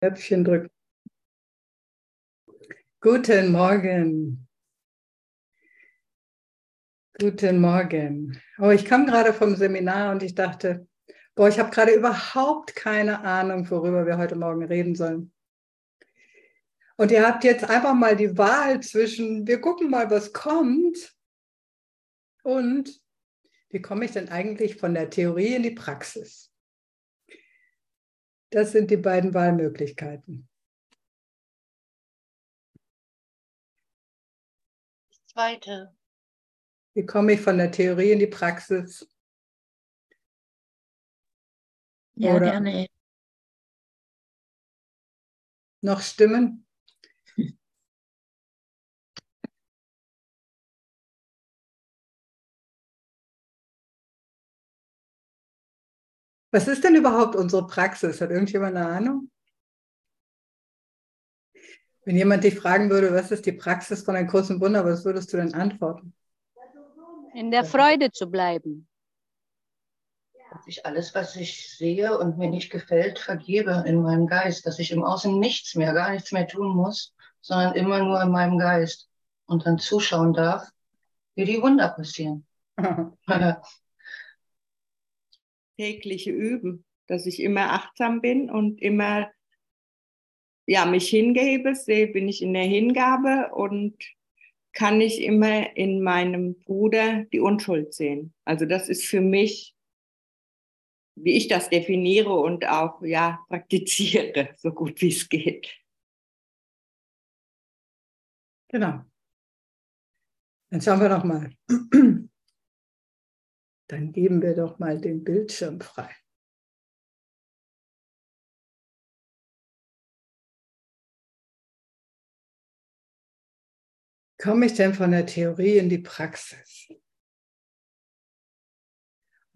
Knöpfchen drücken. Guten Morgen. Guten Morgen. Oh, ich kam gerade vom Seminar und ich dachte, boah, ich habe gerade überhaupt keine Ahnung, worüber wir heute Morgen reden sollen. Und ihr habt jetzt einfach mal die Wahl zwischen, wir gucken mal, was kommt und wie komme ich denn eigentlich von der Theorie in die Praxis? Das sind die beiden Wahlmöglichkeiten. Zweite. Wie komme ich von der Theorie in die Praxis? Ja, Oder gerne. Noch Stimmen? Was ist denn überhaupt unsere Praxis? Hat irgendjemand eine Ahnung? Wenn jemand dich fragen würde, was ist die Praxis von einem großen Wunder, was würdest du denn antworten? In der Freude zu bleiben. Dass ich alles, was ich sehe und mir nicht gefällt, vergebe in meinem Geist, dass ich im Außen nichts mehr, gar nichts mehr tun muss, sondern immer nur in meinem Geist und dann zuschauen darf, wie die Wunder passieren. tägliche Üben, dass ich immer achtsam bin und immer ja, mich hingebe, sehe, bin ich in der Hingabe und kann ich immer in meinem Bruder die Unschuld sehen. Also das ist für mich, wie ich das definiere und auch ja praktiziere, so gut wie es geht. Genau. Dann schauen wir doch mal. Dann geben wir doch mal den Bildschirm frei. Komme ich denn von der Theorie in die Praxis?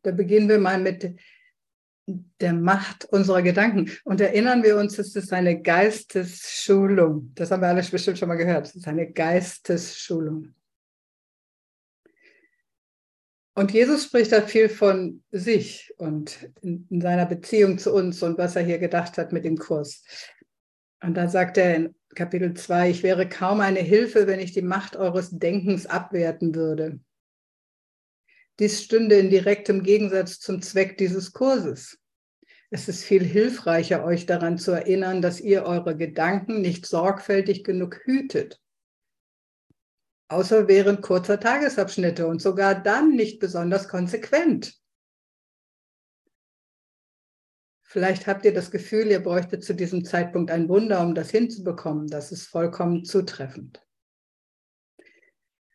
Da beginnen wir mal mit der Macht unserer Gedanken. Und erinnern wir uns, es ist eine Geistesschulung. Das haben wir alles bestimmt schon mal gehört. Es ist eine Geistesschulung. Und Jesus spricht da viel von sich und in, in, seiner Beziehung zu uns und was er hier gedacht hat mit dem Kurs. Und da sagt er in Kapitel 2, ich wäre kaum eine Hilfe, wenn ich die Macht eures Denkens abwerten würde. Dies stünde in direktem Gegensatz zum Zweck dieses Kurses. Es ist viel hilfreicher, euch daran zu erinnern, dass ihr eure Gedanken nicht sorgfältig genug hütet außer während kurzer Tagesabschnitte und sogar dann nicht besonders konsequent. Vielleicht habt ihr das Gefühl, ihr bräuchtet zu diesem Zeitpunkt ein Wunder, um das hinzubekommen. Das ist vollkommen zutreffend.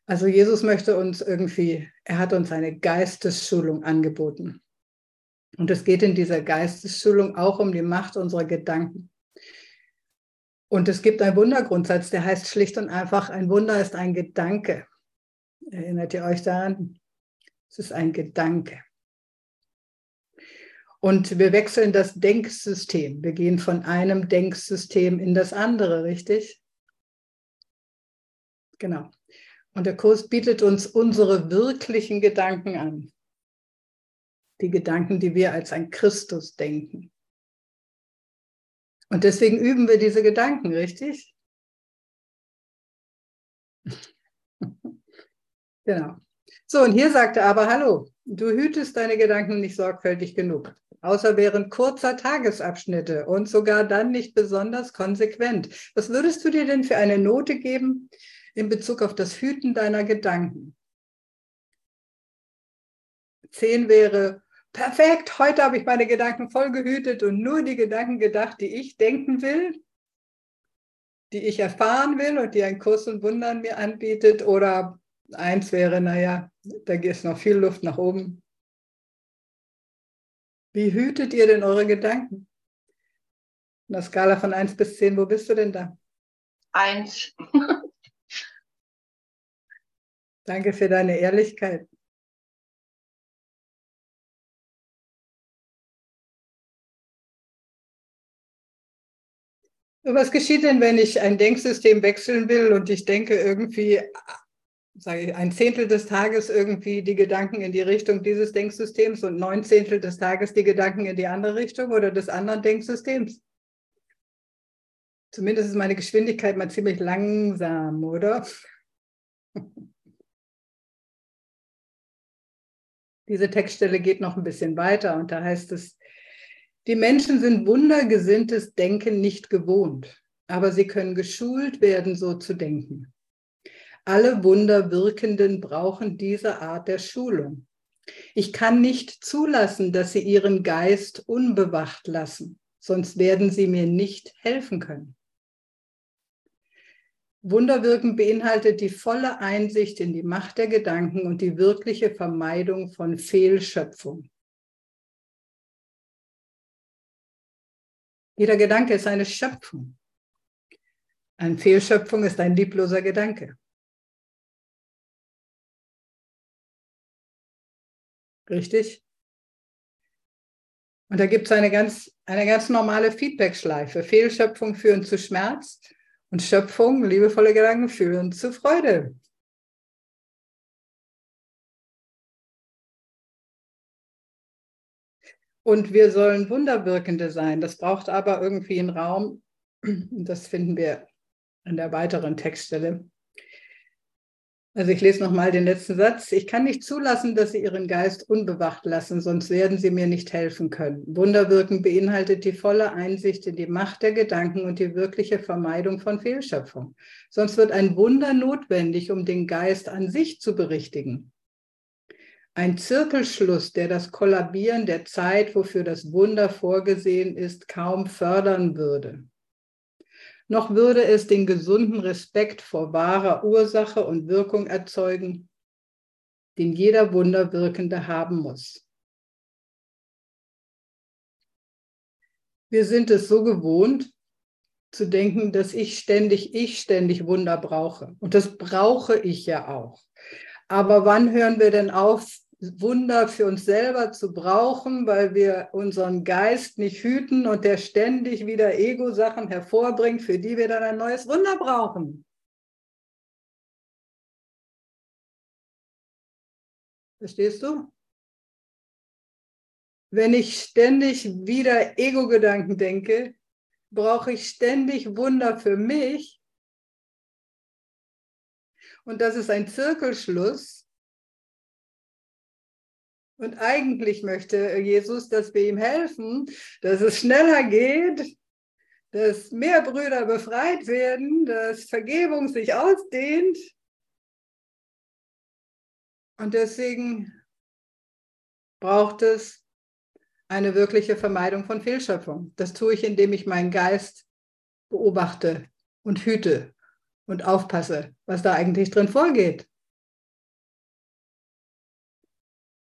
Also Jesus möchte uns irgendwie, er hat uns eine Geistesschulung angeboten. Und es geht in dieser Geistesschulung auch um die Macht unserer Gedanken. Und es gibt einen Wundergrundsatz, der heißt schlicht und einfach, ein Wunder ist ein Gedanke. Erinnert ihr euch daran? Es ist ein Gedanke. Und wir wechseln das Denksystem. Wir gehen von einem Denksystem in das andere, richtig? Genau. Und der Kurs bietet uns unsere wirklichen Gedanken an. Die Gedanken, die wir als ein Christus denken. Und deswegen üben wir diese Gedanken, richtig? genau. So, und hier sagt er aber, hallo, du hütest deine Gedanken nicht sorgfältig genug, außer während kurzer Tagesabschnitte und sogar dann nicht besonders konsequent. Was würdest du dir denn für eine Note geben in Bezug auf das Hüten deiner Gedanken? Zehn wäre perfekt, heute habe ich meine Gedanken voll gehütet und nur die Gedanken gedacht, die ich denken will, die ich erfahren will und die ein Kurs und Wundern mir anbietet. Oder eins wäre, naja, da ist noch viel Luft nach oben. Wie hütet ihr denn eure Gedanken? In der Skala von 1 bis 10, wo bist du denn da? Eins. Danke für deine Ehrlichkeit. Was geschieht denn, wenn ich ein Denksystem wechseln will und ich denke irgendwie, sage ich, ein Zehntel des Tages irgendwie die Gedanken in die Richtung dieses Denksystems und neun Zehntel des Tages die Gedanken in die andere Richtung oder des anderen Denksystems? Zumindest ist meine Geschwindigkeit mal ziemlich langsam, oder? Diese Textstelle geht noch ein bisschen weiter und da heißt es, die Menschen sind wundergesinntes Denken nicht gewohnt, aber sie können geschult werden, so zu denken. Alle Wunderwirkenden brauchen diese Art der Schulung. Ich kann nicht zulassen, dass sie ihren Geist unbewacht lassen, sonst werden sie mir nicht helfen können. Wunderwirken beinhaltet die volle Einsicht in die Macht der Gedanken und die wirkliche Vermeidung von Fehlschöpfung. Jeder Gedanke ist eine Schöpfung. Eine Fehlschöpfung ist ein liebloser Gedanke. Richtig? Und da gibt es eine ganz, eine ganz normale Feedback-Schleife. Fehlschöpfung führen zu Schmerz und Schöpfung, liebevolle Gedanken führen zu Freude. Und wir sollen Wunderwirkende sein. Das braucht aber irgendwie einen Raum. Das finden wir in der weiteren Textstelle. Also ich lese nochmal den letzten Satz. Ich kann nicht zulassen, dass Sie Ihren Geist unbewacht lassen, sonst werden Sie mir nicht helfen können. Wunderwirken beinhaltet die volle Einsicht in die Macht der Gedanken und die wirkliche Vermeidung von Fehlschöpfung. Sonst wird ein Wunder notwendig, um den Geist an sich zu berichtigen. Ein Zirkelschluss, der das Kollabieren der Zeit, wofür das Wunder vorgesehen ist, kaum fördern würde. Noch würde es den gesunden Respekt vor wahrer Ursache und Wirkung erzeugen, den jeder Wunderwirkende haben muss. Wir sind es so gewohnt, zu denken, dass ich ständig, ich ständig Wunder brauche. Und das brauche ich ja auch. Aber wann hören wir denn auf, Wunder für uns selber zu brauchen, weil wir unseren Geist nicht hüten und der ständig wieder Ego-Sachen hervorbringt, für die wir dann ein neues Wunder brauchen? Verstehst du? Wenn ich ständig wieder Ego-Gedanken denke, brauche ich ständig Wunder für mich. Und das ist ein Zirkelschluss, und eigentlich möchte Jesus, dass wir ihm helfen, dass es schneller geht, dass mehr Brüder befreit werden, dass Vergebung sich ausdehnt. Und deswegen braucht es eine wirkliche Vermeidung von Fehlschöpfung. Das tue ich, indem ich meinen Geist beobachte und hüte und aufpasse, was da eigentlich drin vorgeht.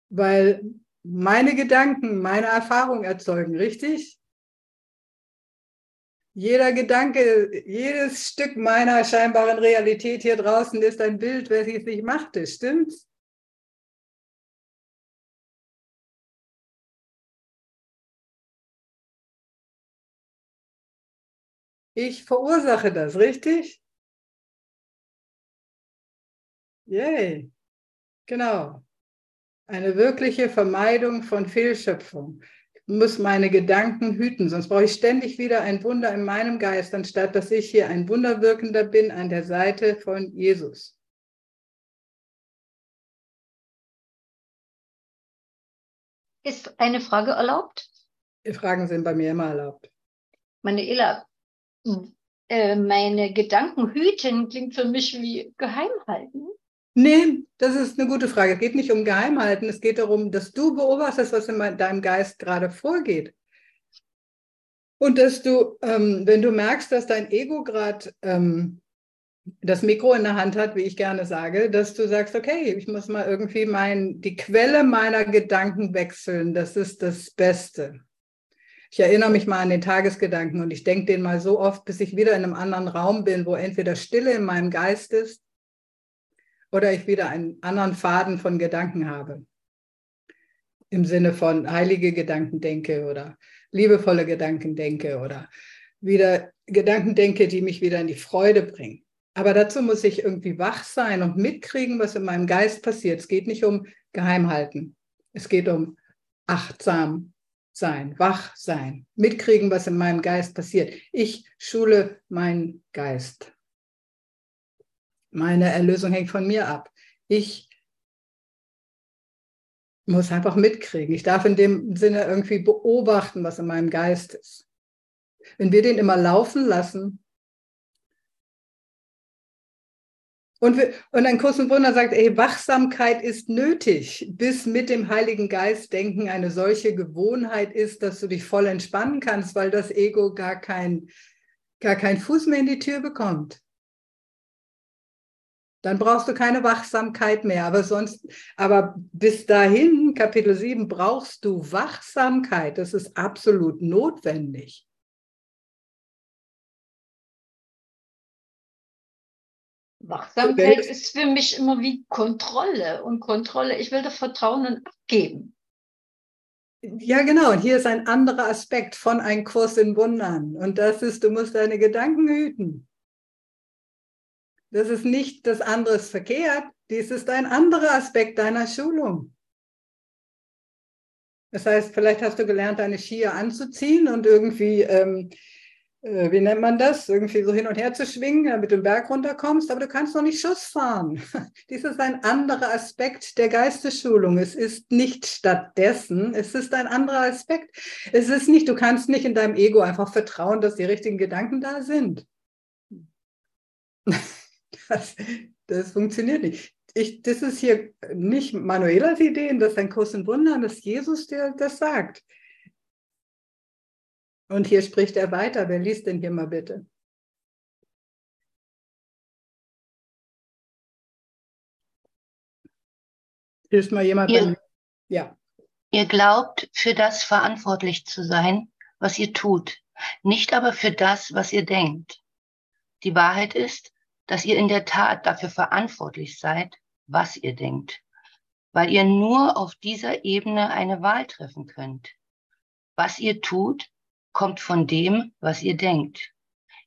Weil meine Gedanken meine Erfahrung erzeugen, richtig? Jeder Gedanke, jedes Stück meiner scheinbaren Realität hier draußen ist ein Bild, welches ich machte, stimmt's? Ich verursache das, richtig? Yay, genau. Eine wirkliche Vermeidung von Fehlschöpfung. Ich muss meine Gedanken hüten, sonst brauche ich ständig wieder ein Wunder in meinem Geist, anstatt dass ich hier ein Wunderwirkender bin an der Seite von Jesus. Ist eine Frage erlaubt? Fragen sind bei mir immer erlaubt. Meine Ella, äh, meine Gedanken hüten klingt für mich wie geheim halten. Nee, das ist eine gute Frage. Es geht nicht um Geheimhalten. Es geht darum, dass du beobachtest, was in deinem Geist gerade vorgeht. Und dass du, ähm, wenn du merkst, dass dein Ego gerade ähm, das Mikro in der Hand hat, wie ich gerne sage, dass du sagst, okay, ich muss mal irgendwie mein, die Quelle meiner Gedanken wechseln. Das ist das Beste. Ich erinnere mich mal an den Tagesgedanken und ich denke den mal so oft, bis ich wieder in einem anderen Raum bin, wo entweder Stille in meinem Geist ist oder ich wieder einen anderen Faden von Gedanken habe. Im Sinne von heilige Gedanken denke oder liebevolle Gedanken denke oder wieder Gedanken denke, die mich wieder in die Freude bringen. Aber dazu muss ich irgendwie wach sein und mitkriegen, was in meinem Geist passiert. Es geht nicht um Geheimhalten. Es geht um achtsam sein, wach sein, mitkriegen, was in meinem Geist passiert. Ich schule meinen Geist. Meine Erlösung hängt von mir ab. Ich muss einfach mitkriegen. Ich darf in dem Sinne irgendwie beobachten, was in meinem Geist ist. Wenn wir den immer laufen lassen, Und, wir, und ein Kurs und Wunder sagt, ey, Wachsamkeit ist nötig, bis mit dem Heiligen Geist denken eine solche Gewohnheit ist, dass du dich voll entspannen kannst, weil das Ego gar kein, gar kein Fuß mehr in die Tür bekommt. Dann brauchst du keine Wachsamkeit mehr. Aber sonst, aber bis dahin, Kapitel 7, brauchst du Wachsamkeit. Das ist absolut notwendig. Wachsamkeit okay. ist für mich immer wie Kontrolle und Kontrolle. Ich will das Vertrauen abgeben. Ja, genau. Und hier ist ein anderer Aspekt von einem Kurs in Wundern. Und das ist, du musst deine Gedanken hüten. Das ist nicht das andere ist verkehrt. Dies ist ein anderer Aspekt deiner Schulung. Das heißt, vielleicht hast du gelernt, deine Skier anzuziehen und irgendwie ähm, äh, wie nennt man das, irgendwie so hin und her zu schwingen, damit du den Berg runterkommst, aber du kannst noch nicht Schuss fahren. Dies ist ein anderer Aspekt der Geistesschulung. Es ist nicht stattdessen, es ist ein anderer Aspekt. Es ist nicht, du kannst nicht in deinem Ego einfach vertrauen, dass die richtigen Gedanken da sind. Das, das funktioniert nicht. Ich, das ist hier nicht Manuelas Ideen, das ist ein Kurs in Wundern, das ist Jesus, der das sagt. Und hier spricht er weiter. Wer liest denn hier mal bitte? Hilft mal jemand? Ihr, ja. Ihr glaubt, für das verantwortlich zu sein, was ihr tut, nicht aber für das, was ihr denkt. Die Wahrheit ist, dass ihr in der Tat dafür verantwortlich seid, was ihr denkt, weil ihr nur auf dieser Ebene eine Wahl treffen könnt. Was ihr tut, kommt von dem, was ihr denkt.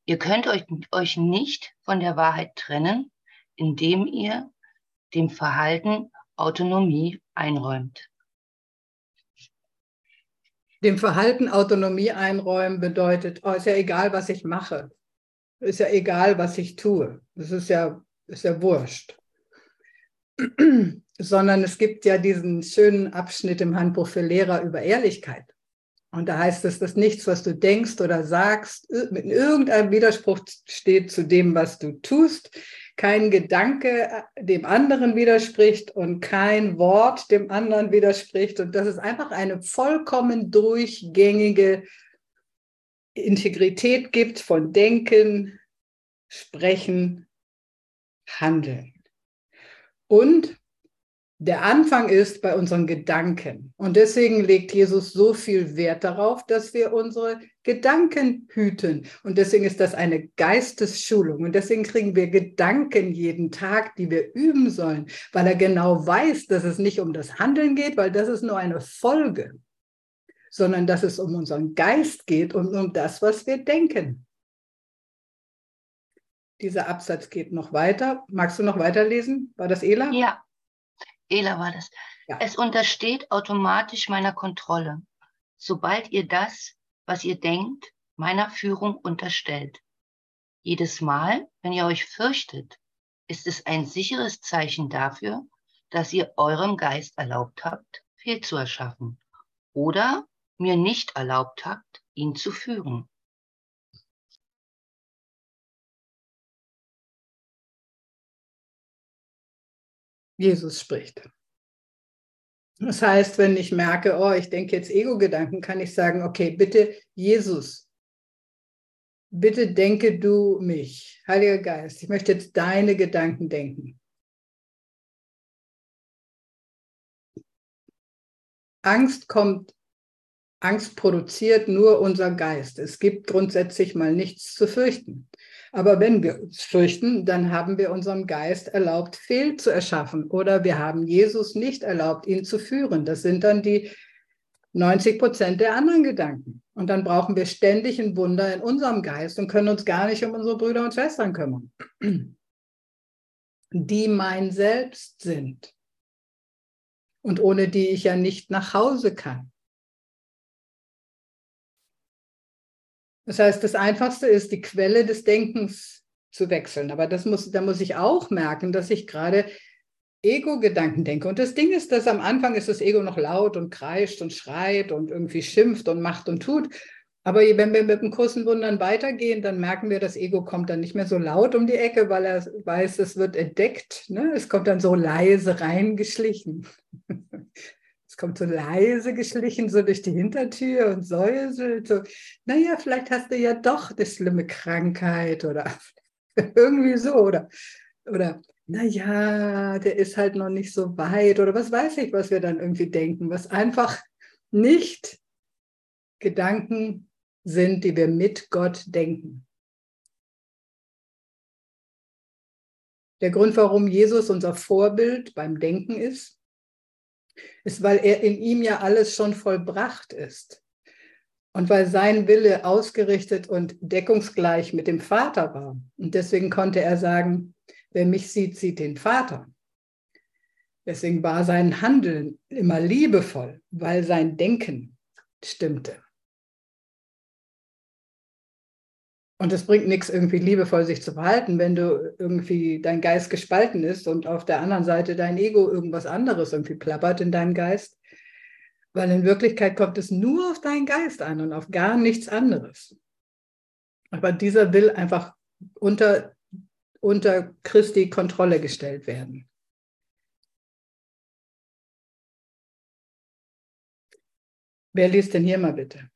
Ihr könnt euch, euch nicht von der Wahrheit trennen, indem ihr dem Verhalten Autonomie einräumt. Dem Verhalten Autonomie einräumen bedeutet, oh, ist ja egal, was ich mache. Ist ja egal, was ich tue. Das ist ja, ist ja wurscht. Sondern es gibt ja diesen schönen Abschnitt im Handbuch für Lehrer über Ehrlichkeit. Und da heißt es, dass nichts, was du denkst oder sagst, mit irgendeinem Widerspruch steht zu dem, was du tust. Kein Gedanke äh, dem anderen widerspricht und kein Wort dem anderen widerspricht. Und dass es einfach eine vollkommen durchgängige Integrität gibt von Denken, Sprechen, Handeln. Und der Anfang ist bei unseren Gedanken. Und deswegen legt Jesus so viel Wert darauf, dass wir unsere Gedanken hüten. Und deswegen ist das eine Geistesschulung. Und deswegen kriegen wir Gedanken jeden Tag, die wir üben sollen, weil er genau weiß, dass es nicht um das Handeln geht, weil das ist nur eine Folge, sondern dass es um unseren Geist geht und um das, was wir denken. Dieser Absatz geht noch weiter. Magst du noch weiterlesen? War das Ela? Ja. Ela war das. Ja. Es untersteht automatisch meiner Kontrolle, sobald ihr das, was ihr denkt, meiner Führung unterstellt. Jedes Mal, wenn ihr euch fürchtet, ist es ein sicheres Zeichen dafür, dass ihr eurem Geist erlaubt habt, Fehl zu erschaffen oder mir nicht erlaubt habt, ihn zu führen. Jesus spricht. Das heißt, wenn ich merke, oh, ich denke jetzt Ego-Gedanken, kann ich sagen, okay, bitte Jesus, bitte denke du mich, Heiliger Geist, ich möchte jetzt deine Gedanken denken. Angst kommt, Angst produziert nur unser Geist. Es gibt grundsätzlich mal nichts zu fürchten. Aber wenn wir uns fürchten, dann haben wir unserem Geist erlaubt, Fehl zu erschaffen oder wir haben Jesus nicht erlaubt, ihn zu führen. Das sind dann die 90 Prozent der anderen Gedanken. Und dann brauchen wir ständig ein Wunder in unserem Geist und können uns gar nicht um unsere Brüder und Schwestern kümmern, die mein Selbst sind und ohne die ich ja nicht nach Hause kann. Das heißt, das Einfachste ist, die Quelle des Denkens zu wechseln. Aber das muss, da muss ich auch merken, dass ich gerade Ego-Gedanken denke. Und das Ding ist, dass am Anfang ist das Ego noch laut und kreischt und schreit und irgendwie schimpft und macht und tut. Aber wenn wir mit dem Kursen Wundern weitergehen, dann merken wir, das Ego kommt dann nicht mehr so laut um die Ecke, weil er weiß, es wird entdeckt. Ne? Es kommt dann so leise reingeschlichen. kommt so leise geschlichen, so durch die Hintertür und säuselt. So, naja, vielleicht hast du ja doch eine schlimme Krankheit oder irgendwie so. Oder, oder naja, der ist halt noch nicht so weit oder was weiß ich, was wir dann irgendwie denken, was einfach nicht Gedanken sind, die wir mit Gott denken. Der Grund, warum Jesus unser Vorbild beim Denken ist, ist, weil er in ihm ja alles schon vollbracht ist. Und weil sein Wille ausgerichtet und deckungsgleich mit dem Vater war. Und deswegen konnte er sagen, Wer mich sieht, sieht den Vater. Deswegen war sein Handeln immer liebevoll, weil sein Denken stimmte. Und es bringt nichts, irgendwie liebevoll sich zu verhalten, wenn du irgendwie dein Geist gespalten ist und auf der anderen Seite dein Ego irgendwas anderes irgendwie plappert in deinem Geist. Weil in Wirklichkeit kommt es nur auf deinen Geist an und auf gar nichts anderes. Aber dieser will einfach unter unter Christi Kontrolle gestellt werden. Wer liest denn hier mal bitte?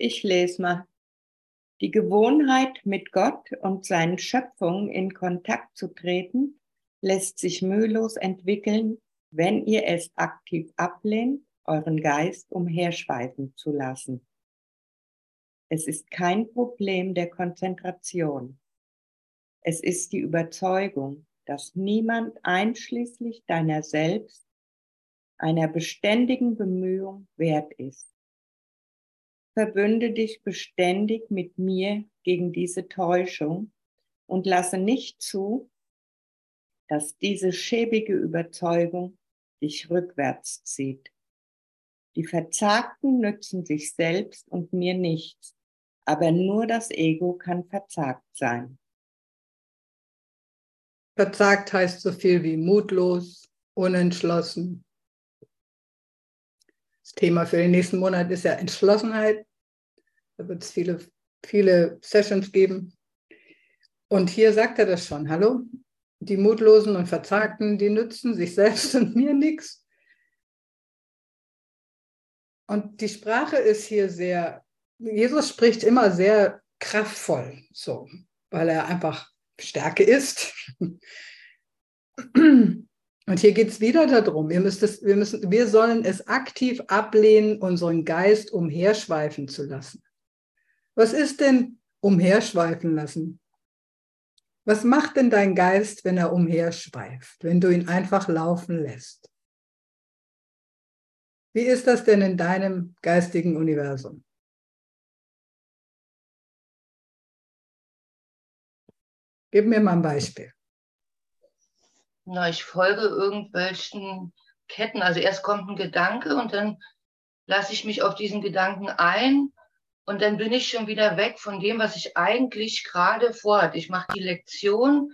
Ich lese mal. Die Gewohnheit, mit Gott und seinen Schöpfungen in Kontakt zu treten, lässt sich mühelos entwickeln, wenn ihr es aktiv ablehnt, euren Geist umherschweifen zu lassen. Es ist kein Problem der Konzentration. Es ist die Überzeugung, dass niemand einschließlich deiner selbst einer beständigen Bemühung wert ist. Verbünde dich beständig mit mir gegen diese Täuschung und lasse nicht zu, dass diese schäbige Überzeugung dich rückwärts zieht. Die Verzagten nützen sich selbst und mir nichts, aber nur das Ego kann verzagt sein. Verzagt heißt so viel wie mutlos, unentschlossen. Das Thema für den nächsten Monat ist ja Entschlossenheit. Da wird es viele, viele Sessions geben. Und hier sagt er das schon. Hallo? Die Mutlosen und Verzagten, die nützen sich selbst und mir nichts. Und die Sprache ist hier sehr Jesus spricht immer sehr kraftvoll, so, weil er einfach Stärke ist. Und hier geht es wieder darum, wir, es, wir, müssen, wir sollen es aktiv ablehnen, unseren Geist umherschweifen zu lassen. Was ist denn umherschweifen lassen? Was macht denn dein Geist, wenn er umherschweift, wenn du ihn einfach laufen lässt? Wie ist das denn in deinem geistigen Universum? Gib mir mal ein Beispiel. Na, ich folge irgendwelchen Ketten. Also erst kommt ein Gedanke und dann lasse ich mich auf diesen Gedanken ein und dann bin ich schon wieder weg von dem, was ich eigentlich gerade vorhatte. Ich mache die Lektion,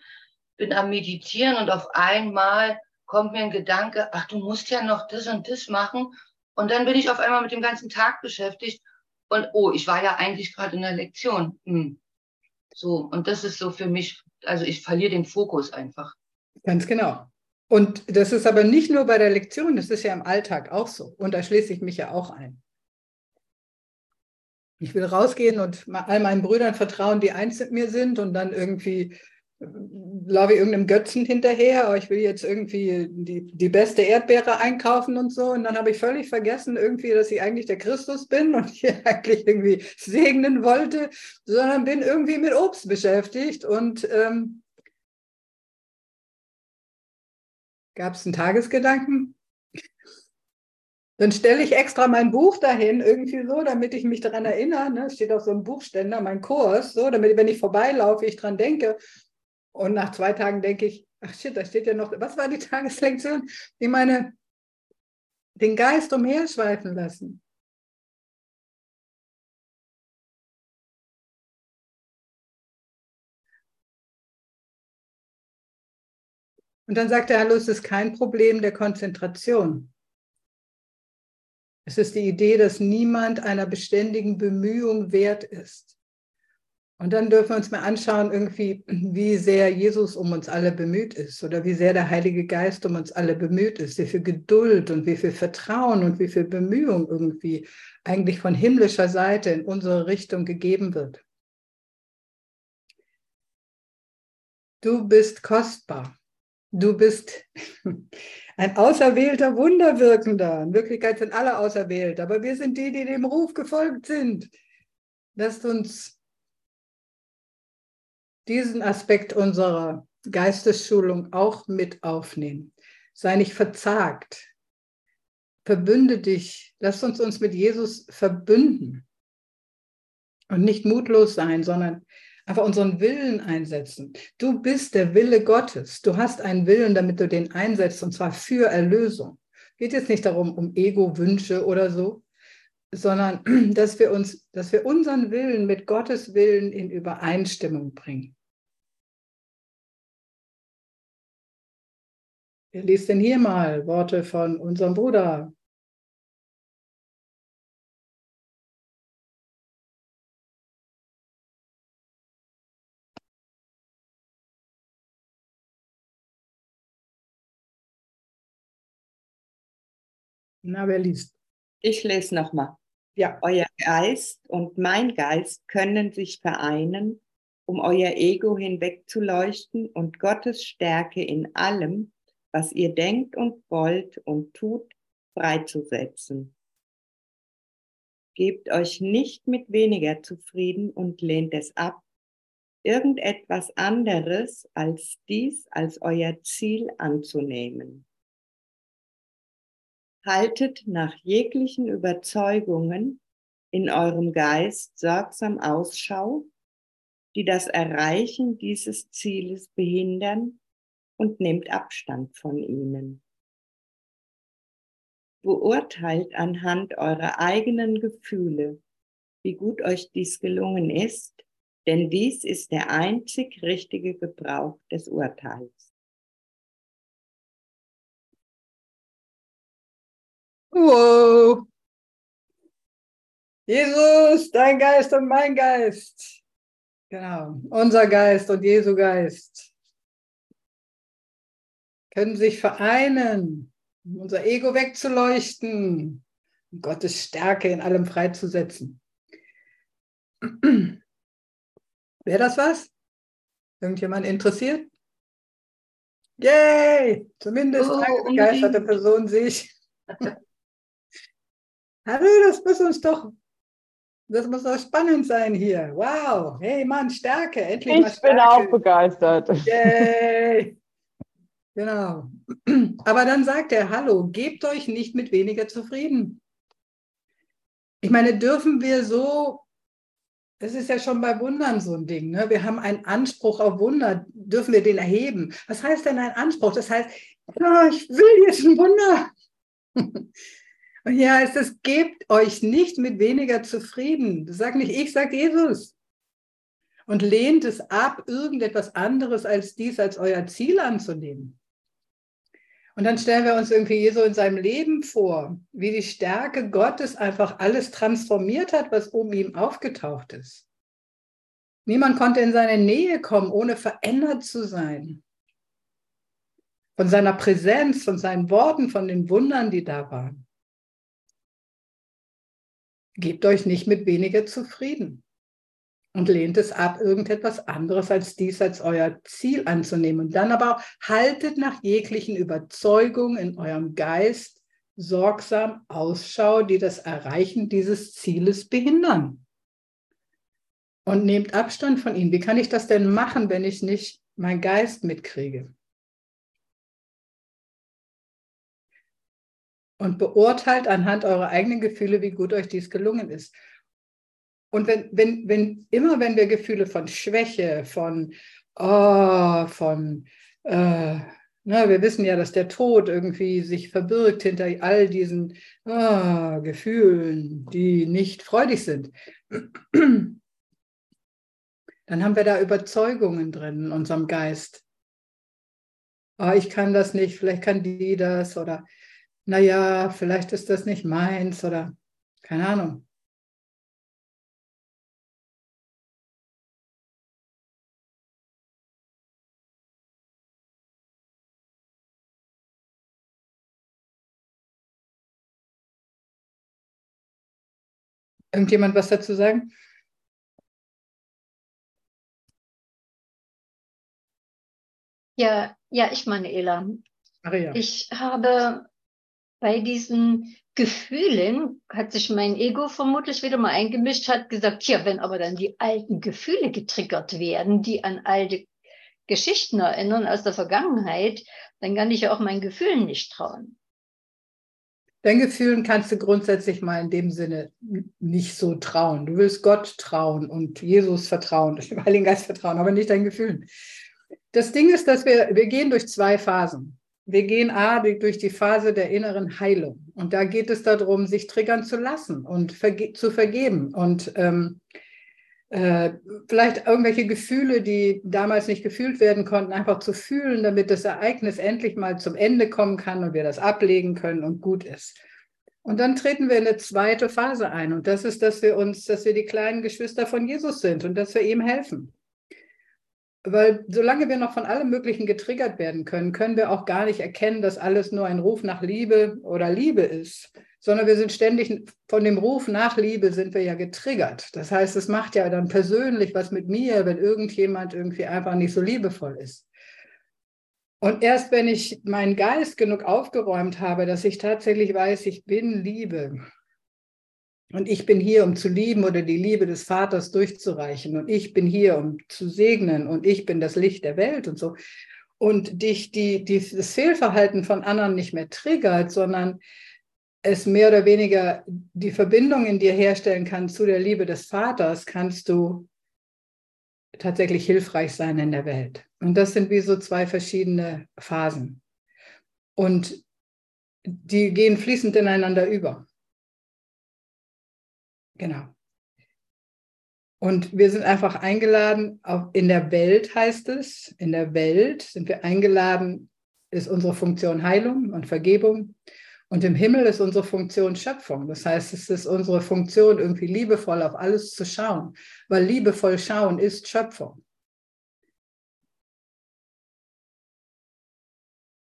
bin am Meditieren und auf einmal kommt mir ein Gedanke, ach, du musst ja noch das und das machen. Und dann bin ich auf einmal mit dem ganzen Tag beschäftigt und oh, ich war ja eigentlich gerade in der Lektion. Hm. So, und das ist so für mich, also ich verliere den Fokus einfach. Ganz genau. Und das ist aber nicht nur bei der Lektion, das ist ja im Alltag auch so. Und da schließe ich mich ja auch ein. Ich will rausgehen und all meinen Brüdern vertrauen, die eins mit mir sind und dann irgendwie laufe ich irgendeinem Götzen hinterher, aber ich will jetzt irgendwie die, die beste Erdbeere einkaufen und so. Und dann habe ich völlig vergessen, irgendwie, dass ich eigentlich der Christus bin und hier eigentlich irgendwie segnen wollte, sondern bin irgendwie mit Obst beschäftigt. Und ähm, gab es einen Tagesgedanken? Dann stelle ich extra mein Buch dahin, irgendwie so, damit ich mich daran erinnere. Ne? Steht auf so einem Buchständer, mein Kurs, so, damit, wenn ich vorbeilaufe, ich dran denke. Und nach zwei Tagen denke ich, ach shit, da steht ja noch, was war die Tageslektion? Ich meine, den Geist umherschweifen lassen. Und dann sagt er, hallo, es ist kein Problem der Konzentration. Es ist die Idee, dass niemand einer beständigen Bemühung wert ist. Und dann dürfen wir uns mal anschauen, irgendwie, wie sehr Jesus um uns alle bemüht ist oder wie sehr der Heilige Geist um uns alle bemüht ist, wie viel Geduld und wie viel Vertrauen und wie viel Bemühung irgendwie eigentlich von himmlischer Seite in unsere Richtung gegeben wird. Du bist kostbar. Du bist ein auserwählter Wunderwirkender. In Wirklichkeit sind alle auserwählt, aber wir sind die, die dem Ruf gefolgt sind. Lasst uns diesen Aspekt unserer Geistesschulung auch mit aufnehmen. Sei nicht verzagt. Verbünde dich. Lass uns uns mit Jesus verbünden. Und nicht mutlos sein, sondern einfach unseren Willen einsetzen. Du bist der Wille Gottes. Du hast einen Willen, damit du den einsetzt, und zwar für Erlösung. Geht jetzt nicht darum, um Ego-Wünsche oder so, sondern dass wir uns, dass wir unseren Willen mit Gottes Willen in Übereinstimmung bringen. Wer liest denn hier mal Worte von unserem Bruder Na, wer liest? Ich lese nochmal. Ja. Euer Geist und mein Geist können sich vereinen, um euer Ego hinwegzuleuchten und Gottes Stärke in allem, was ihr denkt und wollt und tut, freizusetzen. Gebt euch nicht mit weniger zufrieden und lehnt es ab, irgendetwas anderes als dies als euer Ziel anzunehmen haltet nach jeglichen Überzeugungen in eurem Geist sorgsam Ausschau, die das Erreichen dieses Zieles behindern und nehmt Abstand von ihnen. Beurteilt anhand eurer eigenen Gefühle, wie gut euch dies gelungen ist, denn dies ist der einzig richtige Gebrauch des Urteils. Wow. Jesus, dein Geist und mein Geist. Genau, unser Geist und Jesu Geist können sich vereinen, um unser Ego wegzuleuchten und Gottes Stärke in allem freizusetzen. Wäre das was? Irgendjemand interessiert? Yay! Zumindest Oh, eine begeisterte. Person sehe ich. Hallo, das muss uns doch, das muss doch spannend sein hier. Wow, hey Mann, Stärke, endlich mal Ich bin auch Stärke. begeistert. Yay. Genau. Aber dann sagt er, hallo, gebt euch nicht mit weniger zufrieden. Ich meine, dürfen wir so, das ist ja schon bei Wundern so ein Ding, ne? wir haben einen Anspruch auf Wunder, dürfen wir den erheben? Was heißt denn ein Anspruch? Das heißt, ja, ich will jetzt ein Wunder. Heißt es, gebt euch nicht mit weniger zufrieden. Sagt nicht ich, sagt Jesus. Und lehnt es ab, irgendetwas anderes als dies als euer Ziel anzunehmen. Und dann stellen wir uns irgendwie Jesu in seinem Leben vor, wie die Stärke Gottes einfach alles transformiert hat, was um ihm aufgetaucht ist. Niemand konnte in seine Nähe kommen, ohne verändert zu sein. Von seiner Präsenz, von seinen Worten, von den Wundern, die da waren. Gebt euch nicht mit weniger zufrieden und lehnt es ab, irgendetwas anderes als dies als euer Ziel anzunehmen. Und dann aber auch haltet nach jeglichen Überzeugungen in eurem Geist sorgsam Ausschau, die das Erreichen dieses Zieles behindern. Und nehmt Abstand von ihnen. Wie kann ich das denn machen, wenn ich nicht meinen Geist mitkriege? Und beurteilt anhand eurer eigenen Gefühle, wie gut euch dies gelungen ist. Und wenn, wenn, wenn, immer wenn wir Gefühle von Schwäche, von, oh, von, äh, na, wir wissen ja, dass der Tod irgendwie sich verbirgt hinter all diesen oh, Gefühlen, die nicht freudig sind, dann haben wir da Überzeugungen drin in unserem Geist. oh, ich kann das nicht, vielleicht kann die das oder naja, vielleicht ist das nicht meins oder keine Ahnung. Irgendjemand was dazu sagen? Ja, ja, ich meine, Ela. Maria. Ich habe bei diesen Gefühlen, hat sich mein Ego vermutlich wieder mal eingemischt, hat gesagt, ja, wenn aber dann die alten Gefühle getriggert werden, die an alte Geschichten erinnern aus der Vergangenheit, dann kann ich ja auch meinen Gefühlen nicht trauen. Deinen Gefühlen kannst du grundsätzlich mal in dem Sinne nicht so trauen. Du willst Gott trauen und Jesus vertrauen, dem Heiligen Geist vertrauen, aber nicht deinen Gefühlen. Das Ding ist, dass wir, wir gehen durch zwei Phasen. Wir gehen A, durch die Phase der inneren Heilung. Und da geht es darum, sich triggern zu lassen und verge zu vergeben. Und ähm, äh, vielleicht irgendwelche Gefühle, die damals nicht gefühlt werden konnten, einfach zu fühlen, damit das Ereignis endlich mal zum Ende kommen kann und wir das ablegen können und gut ist. Und dann treten wir in eine zweite Phase ein. Und das ist, dass wir uns, dass wir die kleinen Geschwister von Jesus sind und dass wir ihm helfen. Weil solange wir noch von allem Möglichen getriggert werden können, können wir auch gar nicht erkennen, dass alles nur ein Ruf nach Liebe oder Liebe ist, sondern wir sind ständig von dem Ruf nach Liebe sind wir ja getriggert. Das heißt, es macht ja dann persönlich was mit mir, wenn irgendjemand irgendwie einfach nicht so liebevoll ist. Und erst wenn ich meinen Geist genug aufgeräumt habe, dass ich tatsächlich weiß, ich bin Liebe, und ich bin hier, um zu lieben oder die Liebe des Vaters durchzureichen. Und ich bin hier, um zu segnen. Und ich bin das Licht der Welt und so. Und dich die, die, das Fehlverhalten von anderen nicht mehr triggert, sondern es mehr oder weniger die Verbindung in dir herstellen kann zu der Liebe des Vaters, kannst du tatsächlich hilfreich sein in der Welt. Und das sind wie so zwei verschiedene Phasen. Und die gehen fließend ineinander über. Genau. Und wir sind einfach eingeladen, in der Welt heißt es, in der Welt sind wir eingeladen, ist unsere Funktion Heilung und Vergebung. Und im Himmel ist unsere Funktion Schöpfung. Das heißt, es ist unsere Funktion, irgendwie liebevoll auf alles zu schauen, weil liebevoll schauen ist Schöpfung.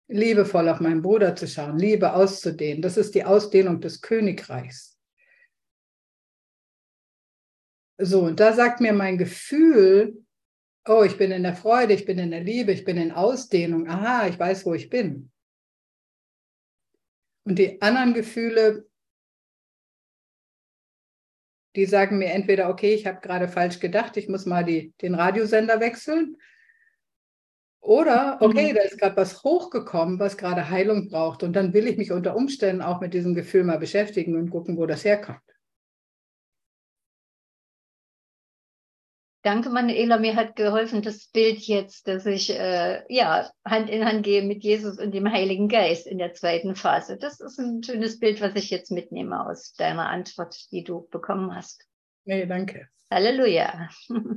Liebevoll auf meinen Bruder zu schauen, Liebe auszudehnen, das ist die Ausdehnung des Königreichs. So, und da sagt mir mein Gefühl, oh, ich bin in der Freude, ich bin in der Liebe, ich bin in Ausdehnung. Aha, ich weiß, wo ich bin. Und die anderen Gefühle, die sagen mir entweder, okay, ich habe gerade falsch gedacht, ich muss mal die, den Radiosender wechseln. Oder, okay, mhm. da ist gerade was hochgekommen, was gerade Heilung braucht. Und dann will ich mich unter Umständen auch mit diesem Gefühl mal beschäftigen und gucken, wo das herkommt. Danke, Manuela. Mir hat geholfen das Bild jetzt, dass ich äh, ja Hand in Hand gehe mit Jesus und dem Heiligen Geist in der zweiten Phase. Das ist ein schönes Bild, was ich jetzt mitnehme aus deiner Antwort, die du bekommen hast. Nee, danke. Halleluja.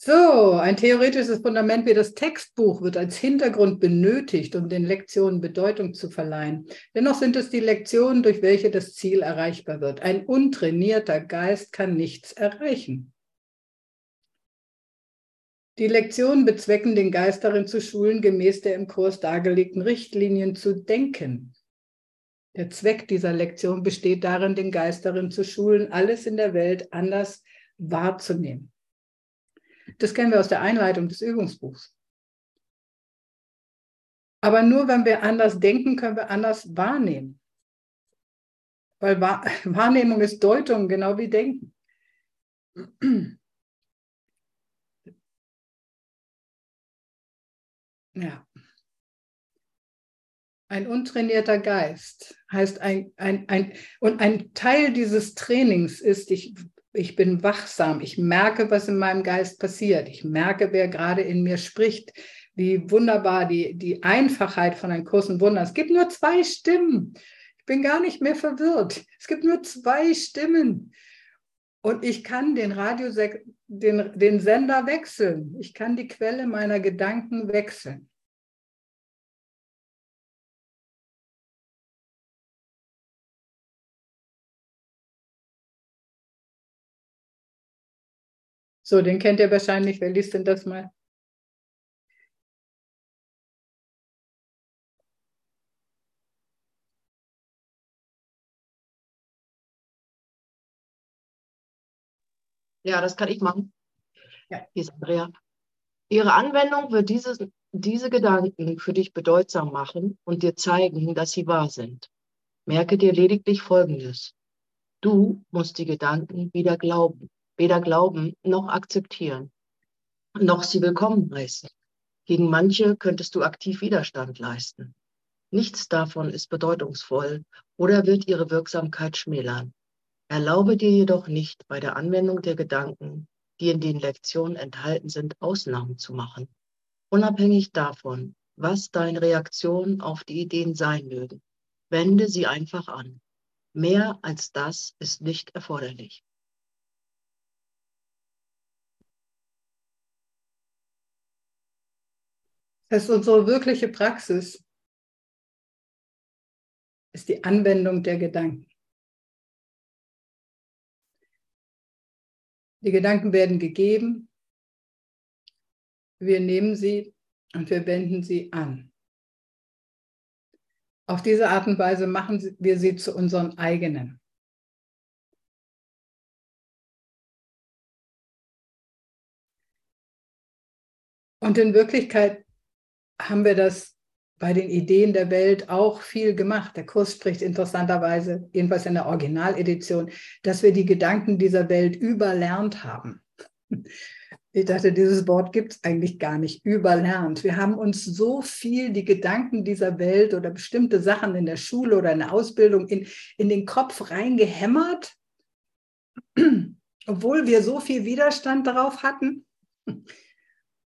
So, ein theoretisches Fundament wie das Textbuch wird als Hintergrund benötigt, um den Lektionen Bedeutung zu verleihen. Dennoch sind es die Lektionen, durch welche das Ziel erreichbar wird. Ein untrainierter Geist kann nichts erreichen. Die Lektionen bezwecken den Geist darin zu schulen, gemäß der im Kurs dargelegten Richtlinien zu denken. Der Zweck dieser Lektion besteht darin, den Geist darin zu schulen, alles in der Welt anders wahrzunehmen. Das kennen wir aus der Einleitung des Übungsbuchs. Aber nur wenn wir anders denken, können wir anders wahrnehmen. Weil Wahrnehmung ist Deutung, genau wie Denken. Ja. Ein untrainierter Geist heißt ein, ein, ein, und ein Teil dieses Trainings ist, ich, ich bin wachsam, ich merke, was in meinem Geist passiert, ich merke, wer gerade in mir spricht, wie wunderbar die, die Einfachheit von einem großen Wunder. Es gibt nur zwei Stimmen. Ich bin gar nicht mehr verwirrt. Es gibt nur zwei Stimmen. Und ich kann den, Radio den, den Sender wechseln. Ich kann die Quelle meiner Gedanken wechseln. So, den kennt ihr wahrscheinlich. Wer liest denn das mal? Ja, das kann ich machen. Ja. Hier ist Andrea. Ihre Anwendung wird dieses, diese Gedanken für dich bedeutsam machen und dir zeigen, dass sie wahr sind. Merke dir lediglich Folgendes. Du musst die Gedanken wieder glauben, weder glauben noch akzeptieren, noch sie willkommen heißen. Gegen manche könntest du aktiv Widerstand leisten. Nichts davon ist bedeutungsvoll oder wird ihre Wirksamkeit schmälern. Erlaube dir jedoch nicht, bei der Anwendung der Gedanken, die in den Lektionen enthalten sind, Ausnahmen zu machen. Unabhängig davon, was deine Reaktionen auf die Ideen sein mögen, wende sie einfach an. Mehr als das ist nicht erforderlich. Das ist unsere wirkliche Praxis, ist die Anwendung der Gedanken. Die Gedanken werden gegeben, wir nehmen sie und wir wenden sie an. Auf diese Art und Weise machen wir sie zu unseren eigenen. Und in Wirklichkeit haben wir das bei den Ideen der Welt auch viel gemacht. Der Kurs spricht interessanterweise, jedenfalls in der Originaledition, dass wir die Gedanken dieser Welt überlernt haben. Ich dachte, dieses Wort gibt es eigentlich gar nicht, überlernt. Wir haben uns so viel die Gedanken dieser Welt oder bestimmte Sachen in der Schule oder in der Ausbildung in, in den Kopf reingehämmert, obwohl wir so viel Widerstand darauf hatten,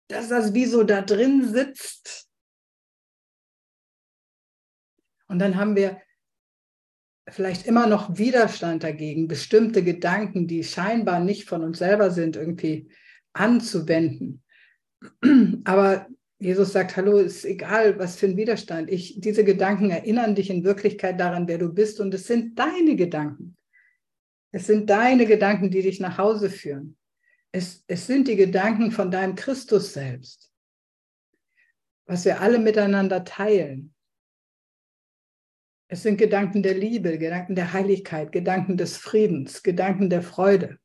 dass das wie so da drin sitzt und dann haben wir vielleicht immer noch Widerstand dagegen, bestimmte Gedanken, die scheinbar nicht von uns selber sind, irgendwie anzuwenden. Aber Jesus sagt, hallo, ist egal, was für ein Widerstand. Ich, diese Gedanken erinnern dich in Wirklichkeit daran, wer du bist. Und es sind deine Gedanken. Es sind deine Gedanken, die dich nach Hause führen. Es, es sind die Gedanken von deinem Christus selbst, was wir alle miteinander teilen. Es sind Gedanken der Liebe, Gedanken der Heiligkeit, Gedanken des Friedens, Gedanken der Freude.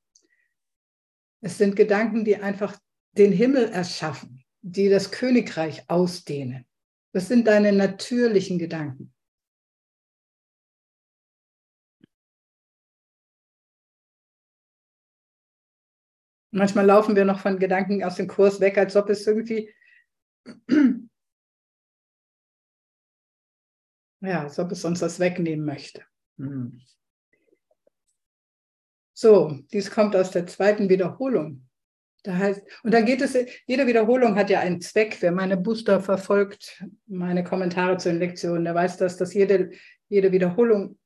Es sind Gedanken, die einfach den Himmel erschaffen, die das Königreich ausdehnen. Das sind deine natürlichen Gedanken. Manchmal laufen wir noch von Gedanken aus dem Kurs weg, als ob es irgendwie Ja, als ob es uns das wegnehmen möchte. Hm. So, dies kommt aus der zweiten Wiederholung. Da heißt, und da geht es, jede Wiederholung hat ja einen Zweck. Wer meine Booster verfolgt, meine Kommentare zu den Lektionen, der weiß das, dass jede, jede Wiederholung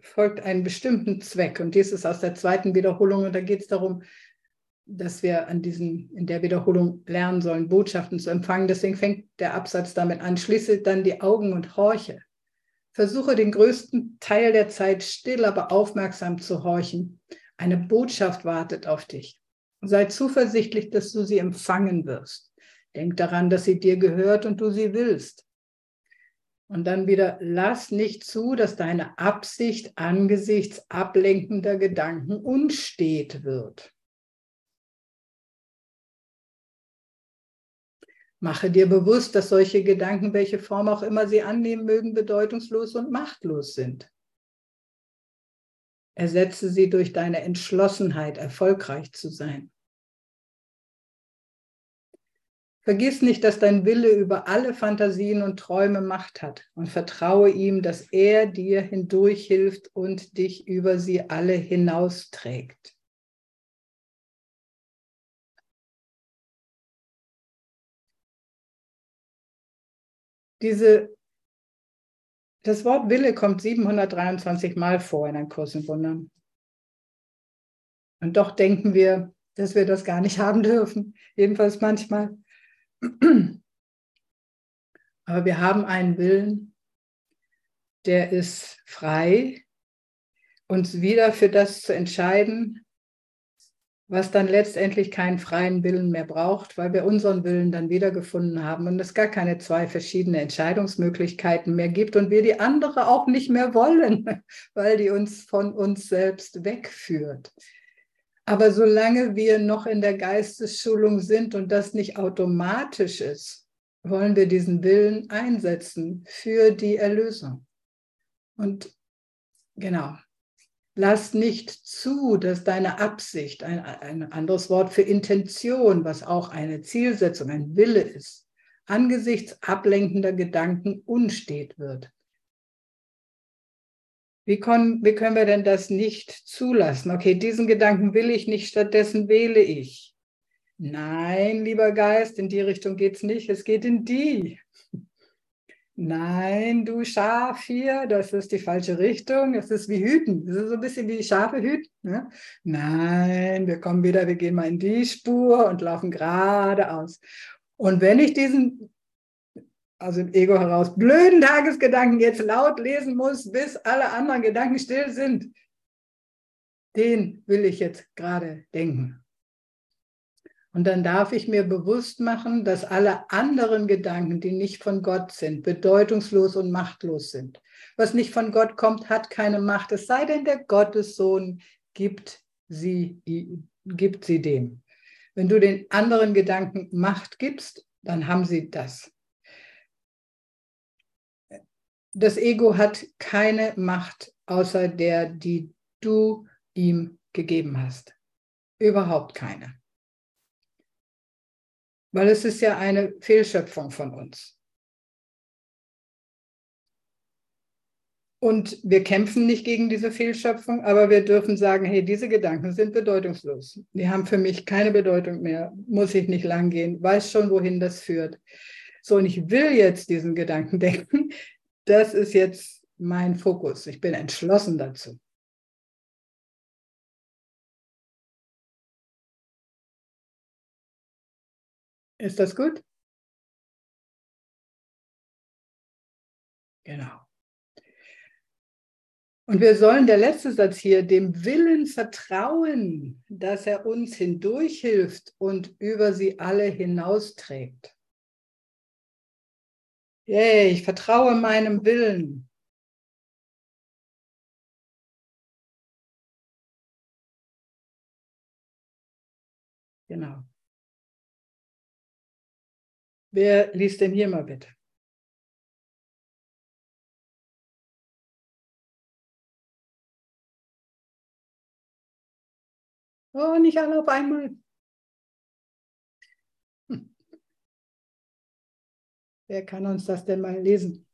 folgt einen bestimmten Zweck. Und dies ist aus der zweiten Wiederholung. Und da geht es darum, dass wir an diesen, in der Wiederholung lernen sollen, Botschaften zu empfangen. Deswegen fängt der Absatz damit an. Schließe dann die Augen und horche. Versuche den größten Teil der Zeit still, aber aufmerksam zu horchen. Eine Botschaft wartet auf dich. Sei zuversichtlich, dass du sie empfangen wirst. Denk daran, dass sie dir gehört und du sie willst. Und dann wieder, lass nicht zu, dass deine Absicht angesichts ablenkender Gedanken unstet wird. Mache dir bewusst, dass solche Gedanken, welche Form auch immer sie annehmen mögen, bedeutungslos und machtlos sind. Ersetze sie durch deine Entschlossenheit, erfolgreich zu sein. Vergiss nicht, dass dein Wille über alle Fantasien und Träume Macht hat und vertraue ihm, dass er dir hindurch hilft und dich über sie alle hinausträgt. Diese, das Wort Wille kommt 723 Mal vor in einem Kurs in Wundern. Und doch denken wir, dass wir das gar nicht haben dürfen. Jedenfalls manchmal. Aber wir haben einen Willen, der ist frei, uns wieder für das zu entscheiden, was dann letztendlich keinen freien Willen mehr braucht, weil wir unseren Willen dann wiedergefunden haben und es gar keine zwei verschiedene Entscheidungsmöglichkeiten mehr gibt und wir die andere auch nicht mehr wollen, weil die uns von uns selbst wegführt. Aber solange wir noch in der Geistesschulung sind und das nicht automatisch ist, wollen wir diesen Willen einsetzen für die Erlösung. Und genau, Lass nicht zu, dass deine Absicht, ein, ein anderes Wort für Intention, was auch eine Zielsetzung, ein Wille ist, angesichts ablenkender Gedanken unstet wird. Wie, können, wie können wir denn das nicht zulassen? Okay, diesen Gedanken will ich nicht, stattdessen wähle ich. Nein, lieber Geist, in die Richtung geht es nicht, es geht in die. Nein, du Schaf hier, das ist die falsche Richtung. Es ist wie Hüten. Das ist so ein bisschen wie Schafe hüten. Ne? Nein, wir kommen wieder, wir gehen mal in die Spur und laufen geradeaus. Und wenn ich diesen, also im Ego heraus, blöden Tagesgedanken jetzt laut lesen muss, bis alle anderen Gedanken still sind, den will ich jetzt gerade denken. Und dann darf ich mir bewusst machen, dass alle anderen Gedanken, die nicht von Gott sind, bedeutungslos und machtlos sind. Was nicht von Gott kommt, hat keine Macht, es sei denn, der Gottessohn gibt sie, gibt sie dem. Wenn du den anderen Gedanken Macht gibst, dann haben sie das. Das Ego hat keine Macht außer der, die du ihm gegeben hast. Überhaupt keine weil es ist ja eine Fehlschöpfung von uns. Und wir kämpfen nicht gegen diese Fehlschöpfung, aber wir dürfen sagen, hey, diese Gedanken sind bedeutungslos. Die haben für mich keine Bedeutung mehr, muss ich nicht lang gehen, weiß schon, wohin das führt. So, und ich will jetzt diesen Gedanken denken. Das ist jetzt mein Fokus. Ich bin entschlossen dazu. Ist das gut? Genau. Und wir sollen, der letzte Satz hier, dem Willen vertrauen, dass er uns hindurchhilft und über sie alle hinausträgt. Yay, ich vertraue meinem Willen. Genau. Wer liest denn hier mal bitte? Oh, nicht alle auf einmal. Hm. Wer kann uns das denn mal lesen?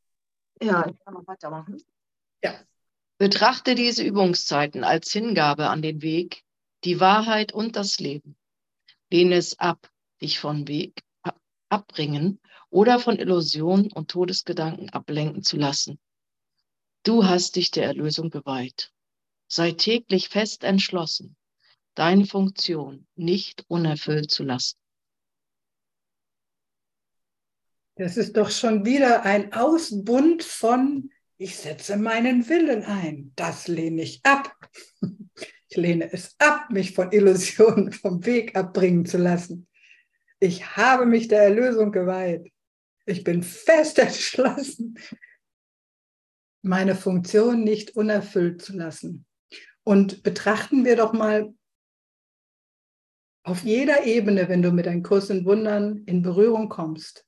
Ja, ich kann noch weitermachen. Ja. Betrachte diese Übungszeiten als Hingabe an den Weg, die Wahrheit und das Leben. Lehne es ab, dich vom Weg abbringen oder von Illusionen und Todesgedanken ablenken zu lassen. Du hast dich der Erlösung geweiht. Sei täglich fest entschlossen, deine Funktion nicht unerfüllt zu lassen. Das ist doch schon wieder ein Ausbund von, ich setze meinen Willen ein. Das lehne ich ab. Ich lehne es ab, mich von Illusionen vom Weg abbringen zu lassen. Ich habe mich der Erlösung geweiht. Ich bin fest entschlossen, meine Funktion nicht unerfüllt zu lassen. Und betrachten wir doch mal auf jeder Ebene, wenn du mit einem Kurs in Wundern in Berührung kommst,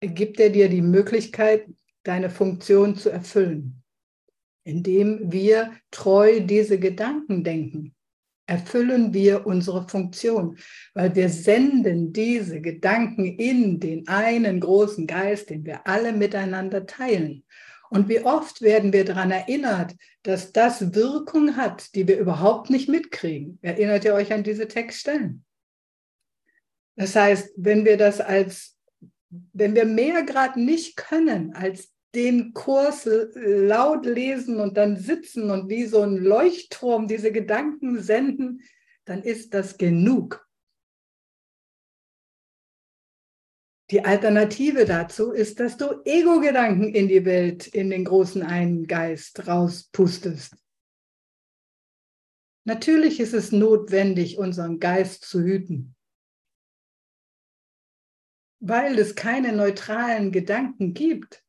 gibt er dir die Möglichkeit, deine Funktion zu erfüllen, indem wir treu diese Gedanken denken erfüllen wir unsere Funktion, weil wir senden diese Gedanken in den einen großen Geist, den wir alle miteinander teilen. Und wie oft werden wir daran erinnert, dass das Wirkung hat, die wir überhaupt nicht mitkriegen. Erinnert ihr euch an diese Textstellen? Das heißt, wenn wir das als, wenn wir mehr gerade nicht können, als den Kurs laut lesen und dann sitzen und wie so ein Leuchtturm diese Gedanken senden, dann ist das genug. Die Alternative dazu ist, dass du Ego-Gedanken in die Welt, in den großen einen Geist rauspustest. Natürlich ist es notwendig, unseren Geist zu hüten, weil es keine neutralen Gedanken gibt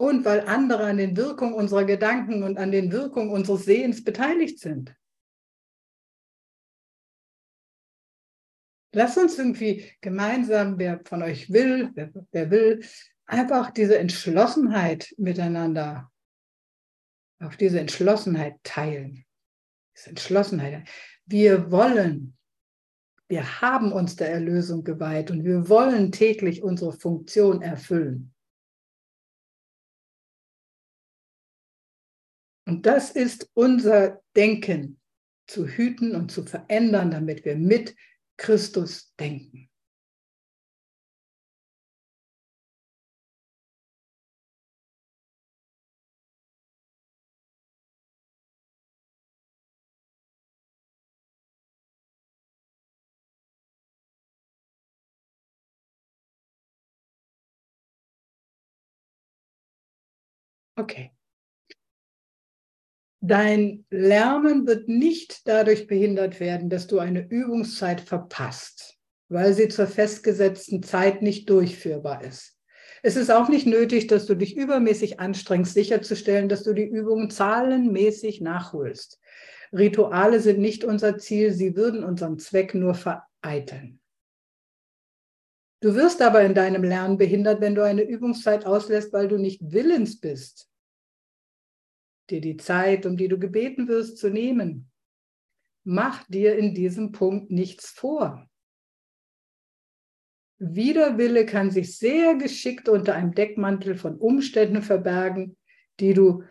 und weil andere an den Wirkungen unserer Gedanken und an den Wirkungen unseres Sehens beteiligt sind. Lass uns irgendwie gemeinsam, wer von euch will, wer, wer will, einfach diese Entschlossenheit miteinander, auf diese Entschlossenheit teilen. Diese Entschlossenheit. Wir wollen, wir haben uns der Erlösung geweiht und wir wollen täglich unsere Funktion erfüllen. Und das ist unser Denken zu hüten und zu verändern, damit wir mit Christus denken. Okay. Dein Lernen wird nicht dadurch behindert werden, dass du eine Übungszeit verpasst, weil sie zur festgesetzten Zeit nicht durchführbar ist. Es ist auch nicht nötig, dass du dich übermäßig anstrengst, sicherzustellen, dass du die Übungen zahlenmäßig nachholst. Rituale sind nicht unser Ziel, sie würden unseren Zweck nur vereiteln. Du wirst aber in deinem Lernen behindert, wenn du eine Übungszeit auslässt, weil du nicht willens bist, dir die Zeit, um die du gebeten wirst, zu nehmen. Mach dir in diesem Punkt nichts vor. Widerwille kann sich sehr geschickt unter einem Deckmantel von Umständen verbergen, die du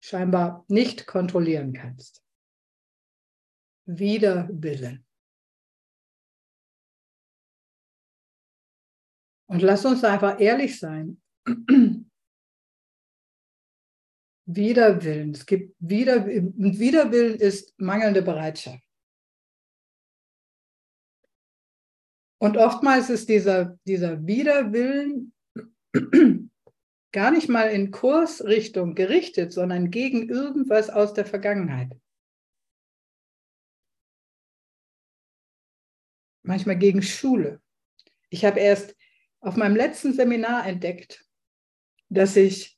scheinbar nicht kontrollieren kannst. Widerwillen. Und lass uns einfach ehrlich sein. Widerwillen. Es gibt Wider, Widerwillen ist mangelnde Bereitschaft. Und oftmals ist dieser, dieser Widerwillen gar nicht mal in Kursrichtung gerichtet, sondern gegen irgendwas aus der Vergangenheit. Manchmal gegen Schule. Ich habe erst auf meinem letzten Seminar entdeckt, dass ich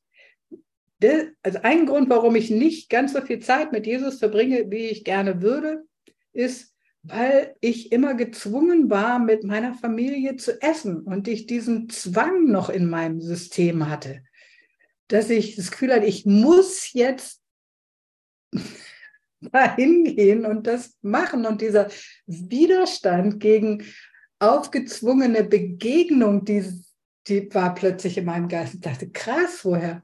der, also ein Grund, warum ich nicht ganz so viel Zeit mit Jesus verbringe, wie ich gerne würde, ist, weil ich immer gezwungen war, mit meiner Familie zu essen und ich diesen Zwang noch in meinem System hatte, dass ich das Gefühl hatte, ich muss jetzt dahin gehen und das machen. Und dieser Widerstand gegen aufgezwungene Begegnung, die, die war plötzlich in meinem Geist. Ich dachte, krass, woher,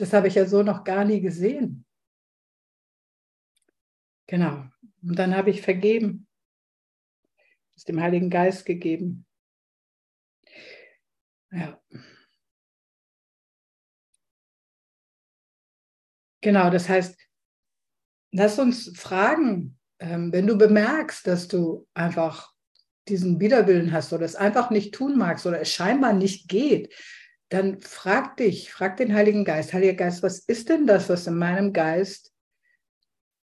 das habe ich ja so noch gar nie gesehen. Genau. Und dann habe ich vergeben, es dem Heiligen Geist gegeben. Ja. Genau, das heißt, lass uns fragen, ähm, wenn du bemerkst, dass du einfach diesen Widerwillen hast oder es einfach nicht tun magst oder es scheinbar nicht geht, dann frag dich, frag den Heiligen Geist, Heiliger Geist, was ist denn das, was in meinem Geist,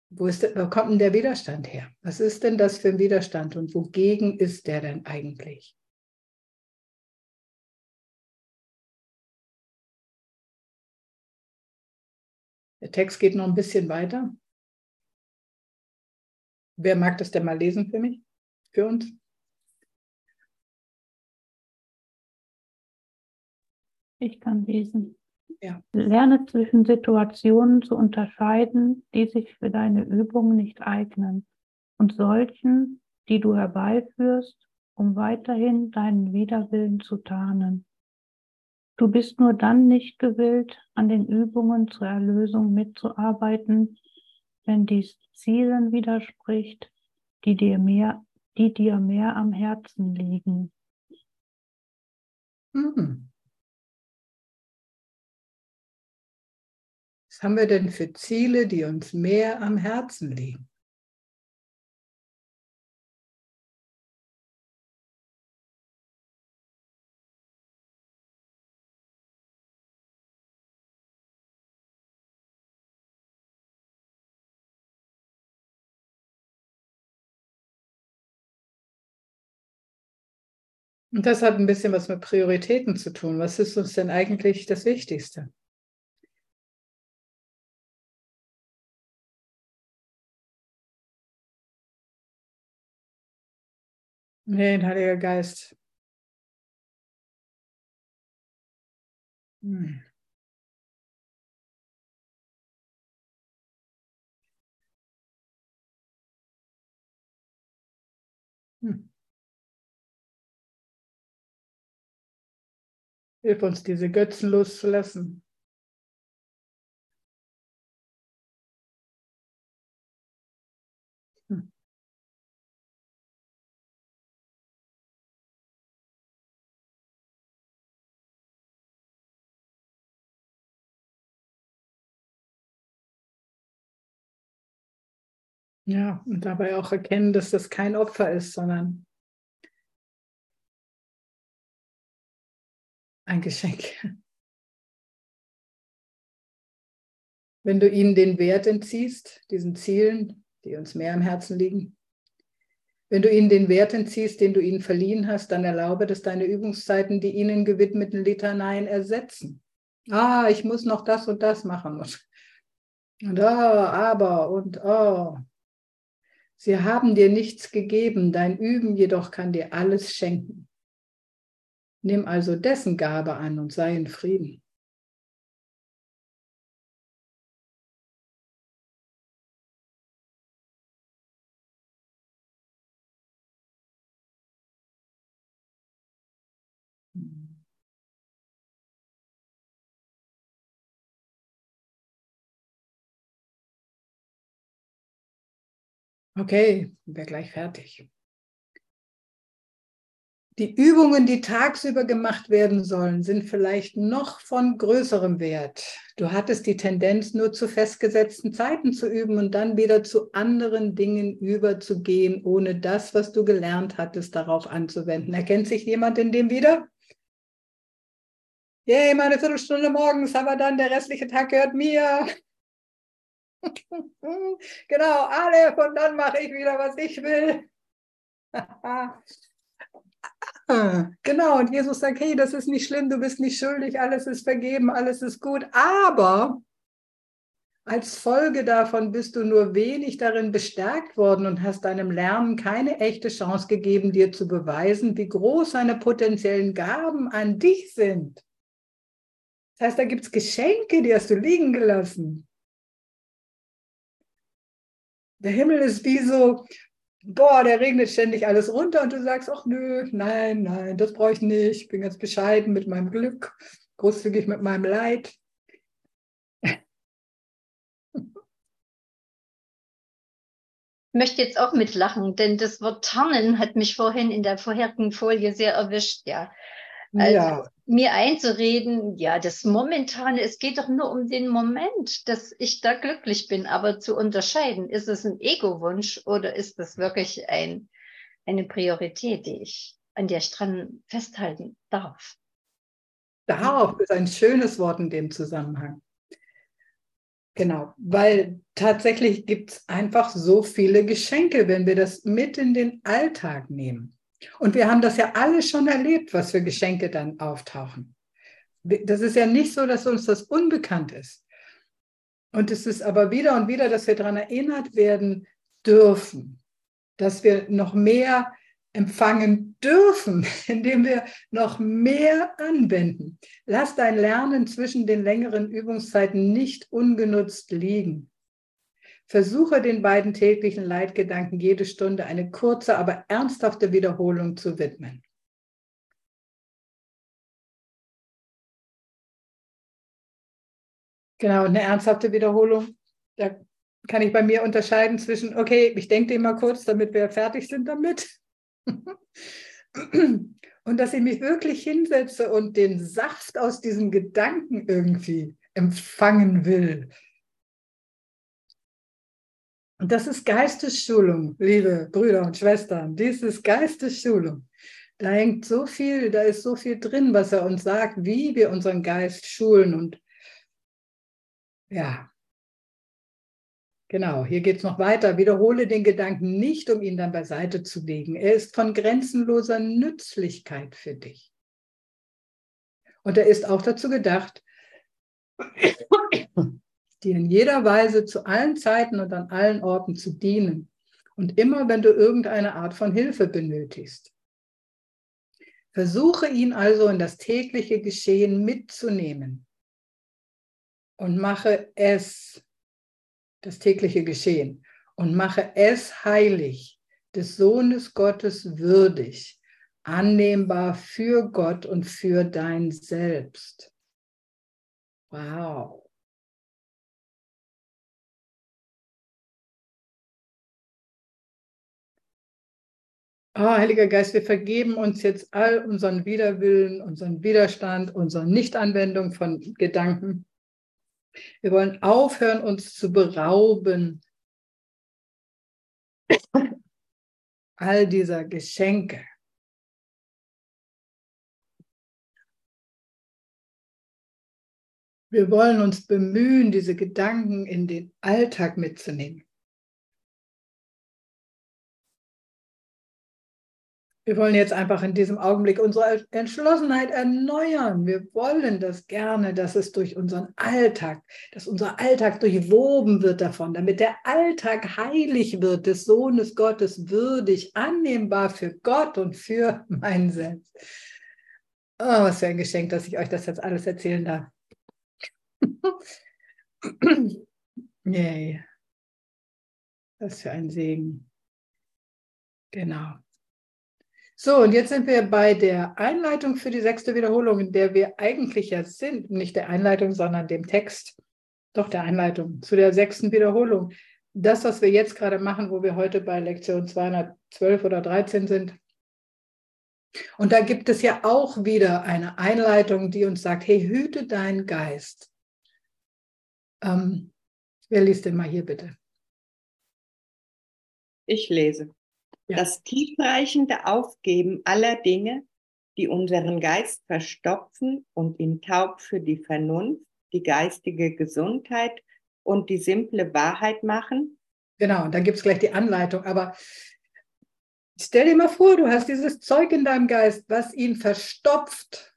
wo, ist, wo kommt denn der Widerstand her? Was ist denn das für ein Widerstand und wogegen ist der denn eigentlich? Der Text geht noch ein bisschen weiter. Wer mag das denn mal lesen für mich, für uns? Ich kann lesen. Ja. Lerne zwischen Situationen zu unterscheiden, die sich für deine Übung nicht eignen, und solchen, die du herbeiführst, um weiterhin deinen Widerwillen zu tarnen. Du bist nur dann nicht gewillt, an den Übungen zur Erlösung mitzuarbeiten, wenn dies Zielen widerspricht, die dir mehr, die dir mehr am Herzen liegen. Mhm. haben wir denn für Ziele, die uns mehr am Herzen liegen? Und das hat ein bisschen was mit Prioritäten zu tun. Was ist uns denn eigentlich das Wichtigste? Nee, Heiliger Geist. Hm. Hm. Hilf uns, diese Götzen loszulassen. Ja, und dabei auch erkennen, dass das kein Opfer ist, sondern ein Geschenk. Wenn du ihnen den Wert entziehst, diesen Zielen, die uns mehr am Herzen liegen, wenn du ihnen den Wert entziehst, den du ihnen verliehen hast, dann erlaube, dass deine Übungszeiten die ihnen gewidmeten Litaneien ersetzen. Ah, ich muss noch das und das machen. Und oh, aber und oh. Sie haben dir nichts gegeben, dein Üben jedoch kann dir alles schenken. Nimm also dessen Gabe an und sei in Frieden. Okay, wir gleich fertig. Die Übungen, die tagsüber gemacht werden sollen, sind vielleicht noch von größerem Wert. Du hattest die Tendenz, nur zu festgesetzten Zeiten zu üben und dann wieder zu anderen Dingen überzugehen, ohne das, was du gelernt hattest, darauf anzuwenden. Erkennt sich jemand in dem wieder? Yay, meine Viertelstunde morgens, aber dann der restliche Tag gehört mir. genau, alle, und dann mache ich wieder, was ich will. genau, und Jesus sagt, hey, das ist nicht schlimm, du bist nicht schuldig, alles ist vergeben, alles ist gut, aber als Folge davon bist du nur wenig darin bestärkt worden und hast deinem Lernen keine echte Chance gegeben, dir zu beweisen, wie groß seine potenziellen Gaben an dich sind. Das heißt, da gibt es Geschenke, die hast du liegen gelassen. Der Himmel ist wie so, boah, der regnet ständig alles runter und du sagst, ach nö, nein, nein, das brauche ich nicht. Ich bin ganz bescheiden mit meinem Glück, großzügig mit meinem Leid. Ich möchte jetzt auch mitlachen, denn das Wort tarnen hat mich vorhin in der vorherigen Folie sehr erwischt, ja. Also ja. mir einzureden, ja, das Momentane, es geht doch nur um den Moment, dass ich da glücklich bin, aber zu unterscheiden, ist es ein Ego-Wunsch oder ist das wirklich ein, eine Priorität, die ich, an der ich dran festhalten darf? Darf ist ein schönes Wort in dem Zusammenhang. Genau, weil tatsächlich gibt es einfach so viele Geschenke, wenn wir das mit in den Alltag nehmen. Und wir haben das ja alle schon erlebt, was für Geschenke dann auftauchen. Das ist ja nicht so, dass uns das unbekannt ist. Und es ist aber wieder und wieder, dass wir daran erinnert werden dürfen, dass wir noch mehr empfangen dürfen, indem wir noch mehr anwenden. Lass dein Lernen zwischen den längeren Übungszeiten nicht ungenutzt liegen. Versuche den beiden täglichen Leitgedanken jede Stunde eine kurze, aber ernsthafte Wiederholung zu widmen. Genau, eine ernsthafte Wiederholung. Da kann ich bei mir unterscheiden zwischen, okay, ich denke den mal kurz, damit wir fertig sind damit. und dass ich mich wirklich hinsetze und den Saft aus diesem Gedanken irgendwie empfangen will. Und das ist Geistesschulung, liebe Brüder und Schwestern. Dies ist Geistesschulung. Da hängt so viel, da ist so viel drin, was er uns sagt, wie wir unseren Geist schulen. Und ja, Genau, hier geht es noch weiter. Wiederhole den Gedanken nicht, um ihn dann beiseite zu legen. Er ist von grenzenloser Nützlichkeit für dich. Und er ist auch dazu gedacht, dir in jeder Weise zu allen Zeiten und an allen Orten zu dienen. Und immer, wenn du irgendeine Art von Hilfe benötigst. Versuche ihn also in das tägliche Geschehen mitzunehmen und mache es das tägliche Geschehen und mache es heilig, des Sohnes Gottes würdig, annehmbar für Gott und für dein Selbst. Wow. Oh, Heiliger Geist, wir vergeben uns jetzt all unseren Widerwillen, unseren Widerstand, unsere Nichtanwendung von Gedanken. Wir wollen aufhören, uns zu berauben all dieser Geschenke. Wir wollen uns bemühen, diese Gedanken in den Alltag mitzunehmen. Wir wollen jetzt einfach in diesem Augenblick unsere Entschlossenheit erneuern. Wir wollen das gerne, dass es durch unseren Alltag, dass unser Alltag durchwoben wird davon, damit der Alltag heilig wird, des Sohnes Gottes würdig, annehmbar für Gott und für mein Selbst. Oh, was für ein Geschenk, dass ich euch das jetzt alles erzählen darf. Yay. Was für ein Segen. Genau. So, und jetzt sind wir bei der Einleitung für die sechste Wiederholung, in der wir eigentlich ja sind, nicht der Einleitung, sondern dem Text, doch der Einleitung zu der sechsten Wiederholung. Das, was wir jetzt gerade machen, wo wir heute bei Lektion 212 oder 13 sind. Und da gibt es ja auch wieder eine Einleitung, die uns sagt, hey, hüte deinen Geist. Ähm, wer liest denn mal hier bitte? Ich lese. Ja. Das tiefreichende Aufgeben aller Dinge, die unseren Geist verstopfen und ihn taub für die Vernunft, die geistige Gesundheit und die simple Wahrheit machen. Genau, und dann gibt es gleich die Anleitung. Aber stell dir mal vor, du hast dieses Zeug in deinem Geist, was ihn verstopft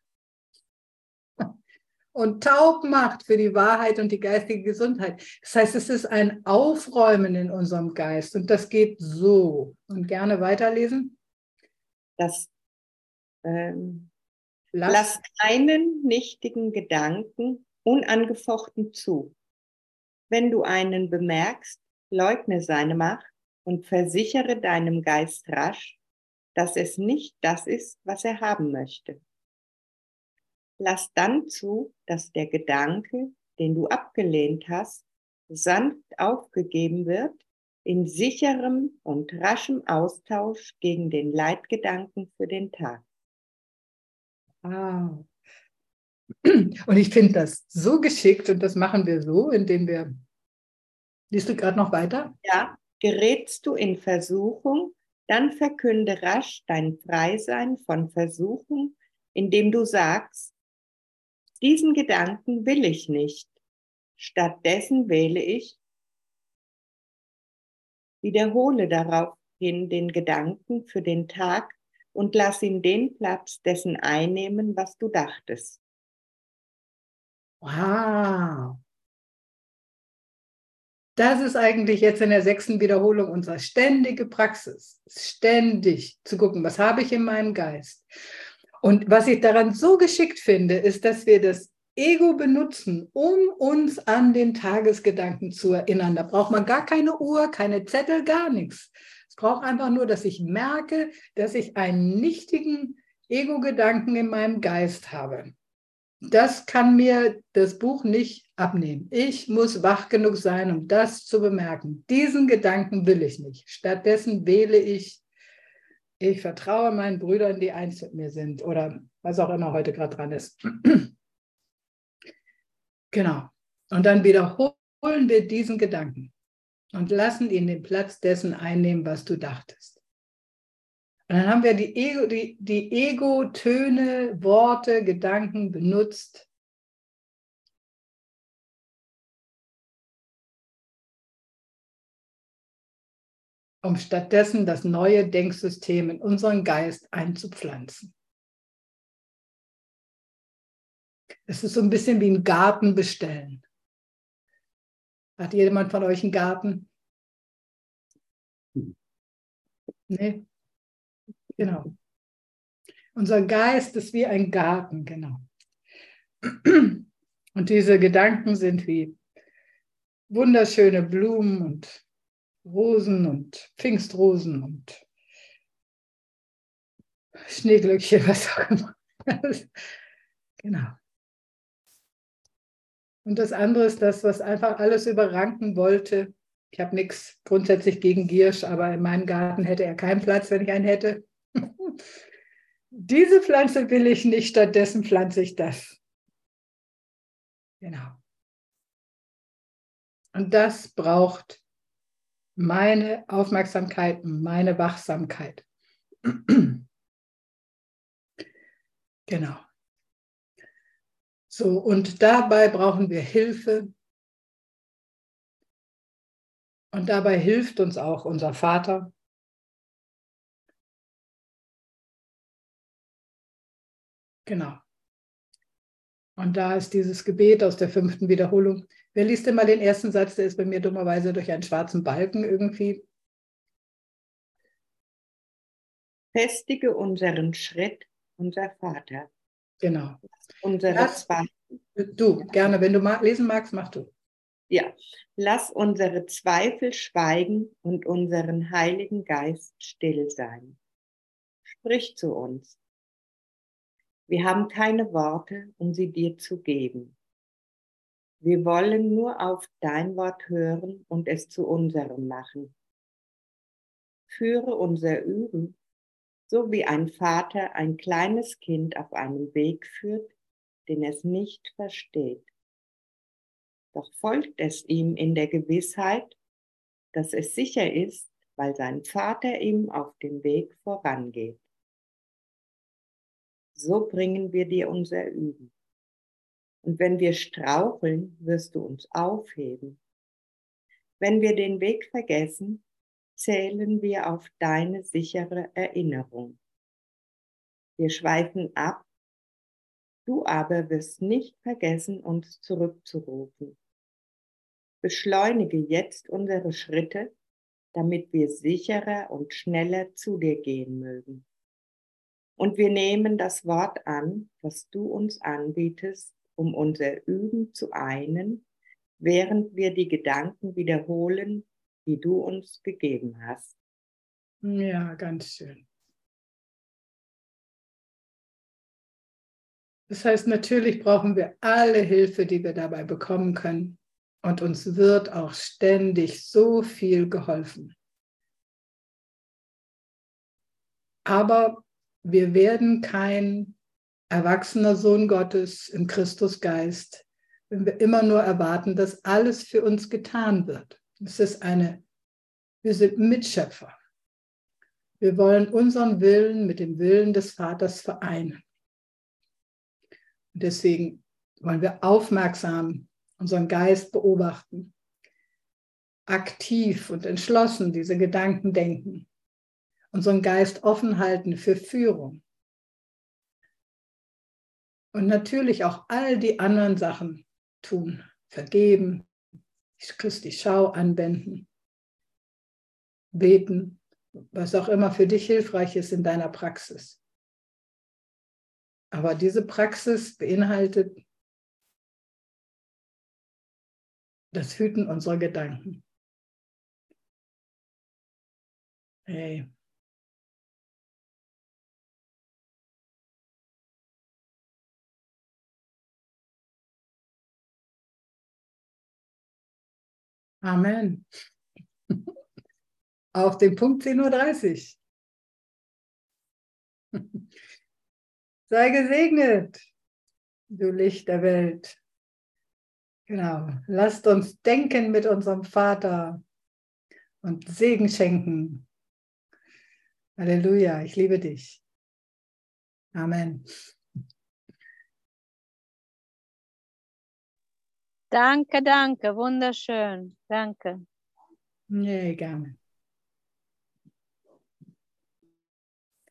und taub macht für die Wahrheit und die geistige Gesundheit. Das heißt, es ist ein Aufräumen in unserem Geist und das geht so. Und gerne weiterlesen. Das ähm, lass, lass keinen nichtigen Gedanken unangefochten zu. Wenn du einen bemerkst, leugne seine Macht und versichere deinem Geist rasch, dass es nicht das ist, was er haben möchte. Lass dann zu, dass der Gedanke, den du abgelehnt hast, sanft aufgegeben wird in sicherem und raschem Austausch gegen den Leitgedanken für den Tag. Wow. Und ich finde das so geschickt und das machen wir so, indem wir. Liest du gerade noch weiter? Ja, gerätst du in Versuchung, dann verkünde rasch dein Freisein von Versuchung, indem du sagst, diesen Gedanken will ich nicht. Stattdessen wähle ich, wiederhole daraufhin den Gedanken für den Tag und lass ihn den Platz dessen einnehmen, was du dachtest. Wow. Das ist eigentlich jetzt in der sechsten Wiederholung unsere ständige Praxis. Ständig zu gucken, was habe ich in meinem Geist? Und was ich daran so geschickt finde, ist, dass wir das Ego benutzen, um uns an den Tagesgedanken zu erinnern. Da braucht man gar keine Uhr, keine Zettel, gar nichts. Es braucht einfach nur, dass ich merke, dass ich einen nichtigen Ego-Gedanken in meinem Geist habe. Das kann mir das Buch nicht abnehmen. Ich muss wach genug sein, um das zu bemerken. Diesen Gedanken will ich nicht. Stattdessen wähle ich ich vertraue meinen Brüdern, die eins mit mir sind oder was auch immer heute gerade dran ist. genau. Und dann wiederholen wir diesen Gedanken und lassen ihn den Platz dessen einnehmen, was du dachtest. Und dann haben wir die Ego, die, die Ego-Töne, Worte, Gedanken benutzt, um stattdessen das neue Denksystem in unseren Geist einzupflanzen. Es ist so ein bisschen wie ein Garten bestellen. Hat jemand von euch einen Garten? Nee? Genau. Unser Geist ist wie ein Garten, genau. Und diese Gedanken sind wie wunderschöne Blumen und Rosen und Pfingstrosen und Schneeglöckchen, was auch immer. genau. Und das andere ist das, was einfach alles überranken wollte. Ich habe nichts grundsätzlich gegen Giersch, aber in meinem Garten hätte er keinen Platz, wenn ich einen hätte. Diese Pflanze will ich nicht, stattdessen pflanze ich das. Genau. Und das braucht meine Aufmerksamkeit, meine Wachsamkeit. genau. So, und dabei brauchen wir Hilfe. Und dabei hilft uns auch unser Vater. Genau. Und da ist dieses Gebet aus der fünften Wiederholung. Wer liest denn mal den ersten Satz? Der ist bei mir dummerweise durch einen schwarzen Balken irgendwie. Festige unseren Schritt, unser Vater. Genau. Unsere Lass, zwei, du, gerne, wenn du ma lesen magst, mach du. ja, lass unsere Zweifel schweigen und unseren Heiligen Geist still sein. Sprich zu uns. Wir haben keine Worte, um sie dir zu geben. Wir wollen nur auf dein Wort hören und es zu unserem machen. Führe unser Üben, so wie ein Vater ein kleines Kind auf einem Weg führt, den es nicht versteht. Doch folgt es ihm in der Gewissheit, dass es sicher ist, weil sein Vater ihm auf dem Weg vorangeht. So bringen wir dir unser Üben. Und wenn wir straucheln, wirst du uns aufheben. Wenn wir den Weg vergessen, zählen wir auf deine sichere Erinnerung. Wir schweifen ab, du aber wirst nicht vergessen, uns zurückzurufen. Beschleunige jetzt unsere Schritte, damit wir sicherer und schneller zu dir gehen mögen. Und wir nehmen das Wort an, das du uns anbietest, um unser Üben zu einen, während wir die Gedanken wiederholen, die du uns gegeben hast. Ja, ganz schön. Das heißt, natürlich brauchen wir alle Hilfe, die wir dabei bekommen können. Und uns wird auch ständig so viel geholfen. Aber wir werden kein erwachsener Sohn Gottes im Christusgeist, wenn wir immer nur erwarten, dass alles für uns getan wird. Es ist eine, wir sind Mitschöpfer. Wir wollen unseren Willen mit dem Willen des Vaters vereinen. Und deswegen wollen wir aufmerksam unseren Geist beobachten, aktiv und entschlossen diese Gedanken denken unseren Geist offen halten für Führung. Und natürlich auch all die anderen Sachen tun, vergeben, Christi Schau anwenden, beten, was auch immer für dich hilfreich ist in deiner Praxis. Aber diese Praxis beinhaltet das Hüten unserer Gedanken. Hey. Amen. Auf den Punkt 10.30 Uhr. Sei gesegnet, du Licht der Welt. Genau. Lasst uns denken mit unserem Vater und Segen schenken. Halleluja, ich liebe dich. Amen. Danke, danke, wunderschön. Danke. Nee, gerne.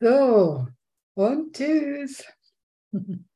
So, und tschüss.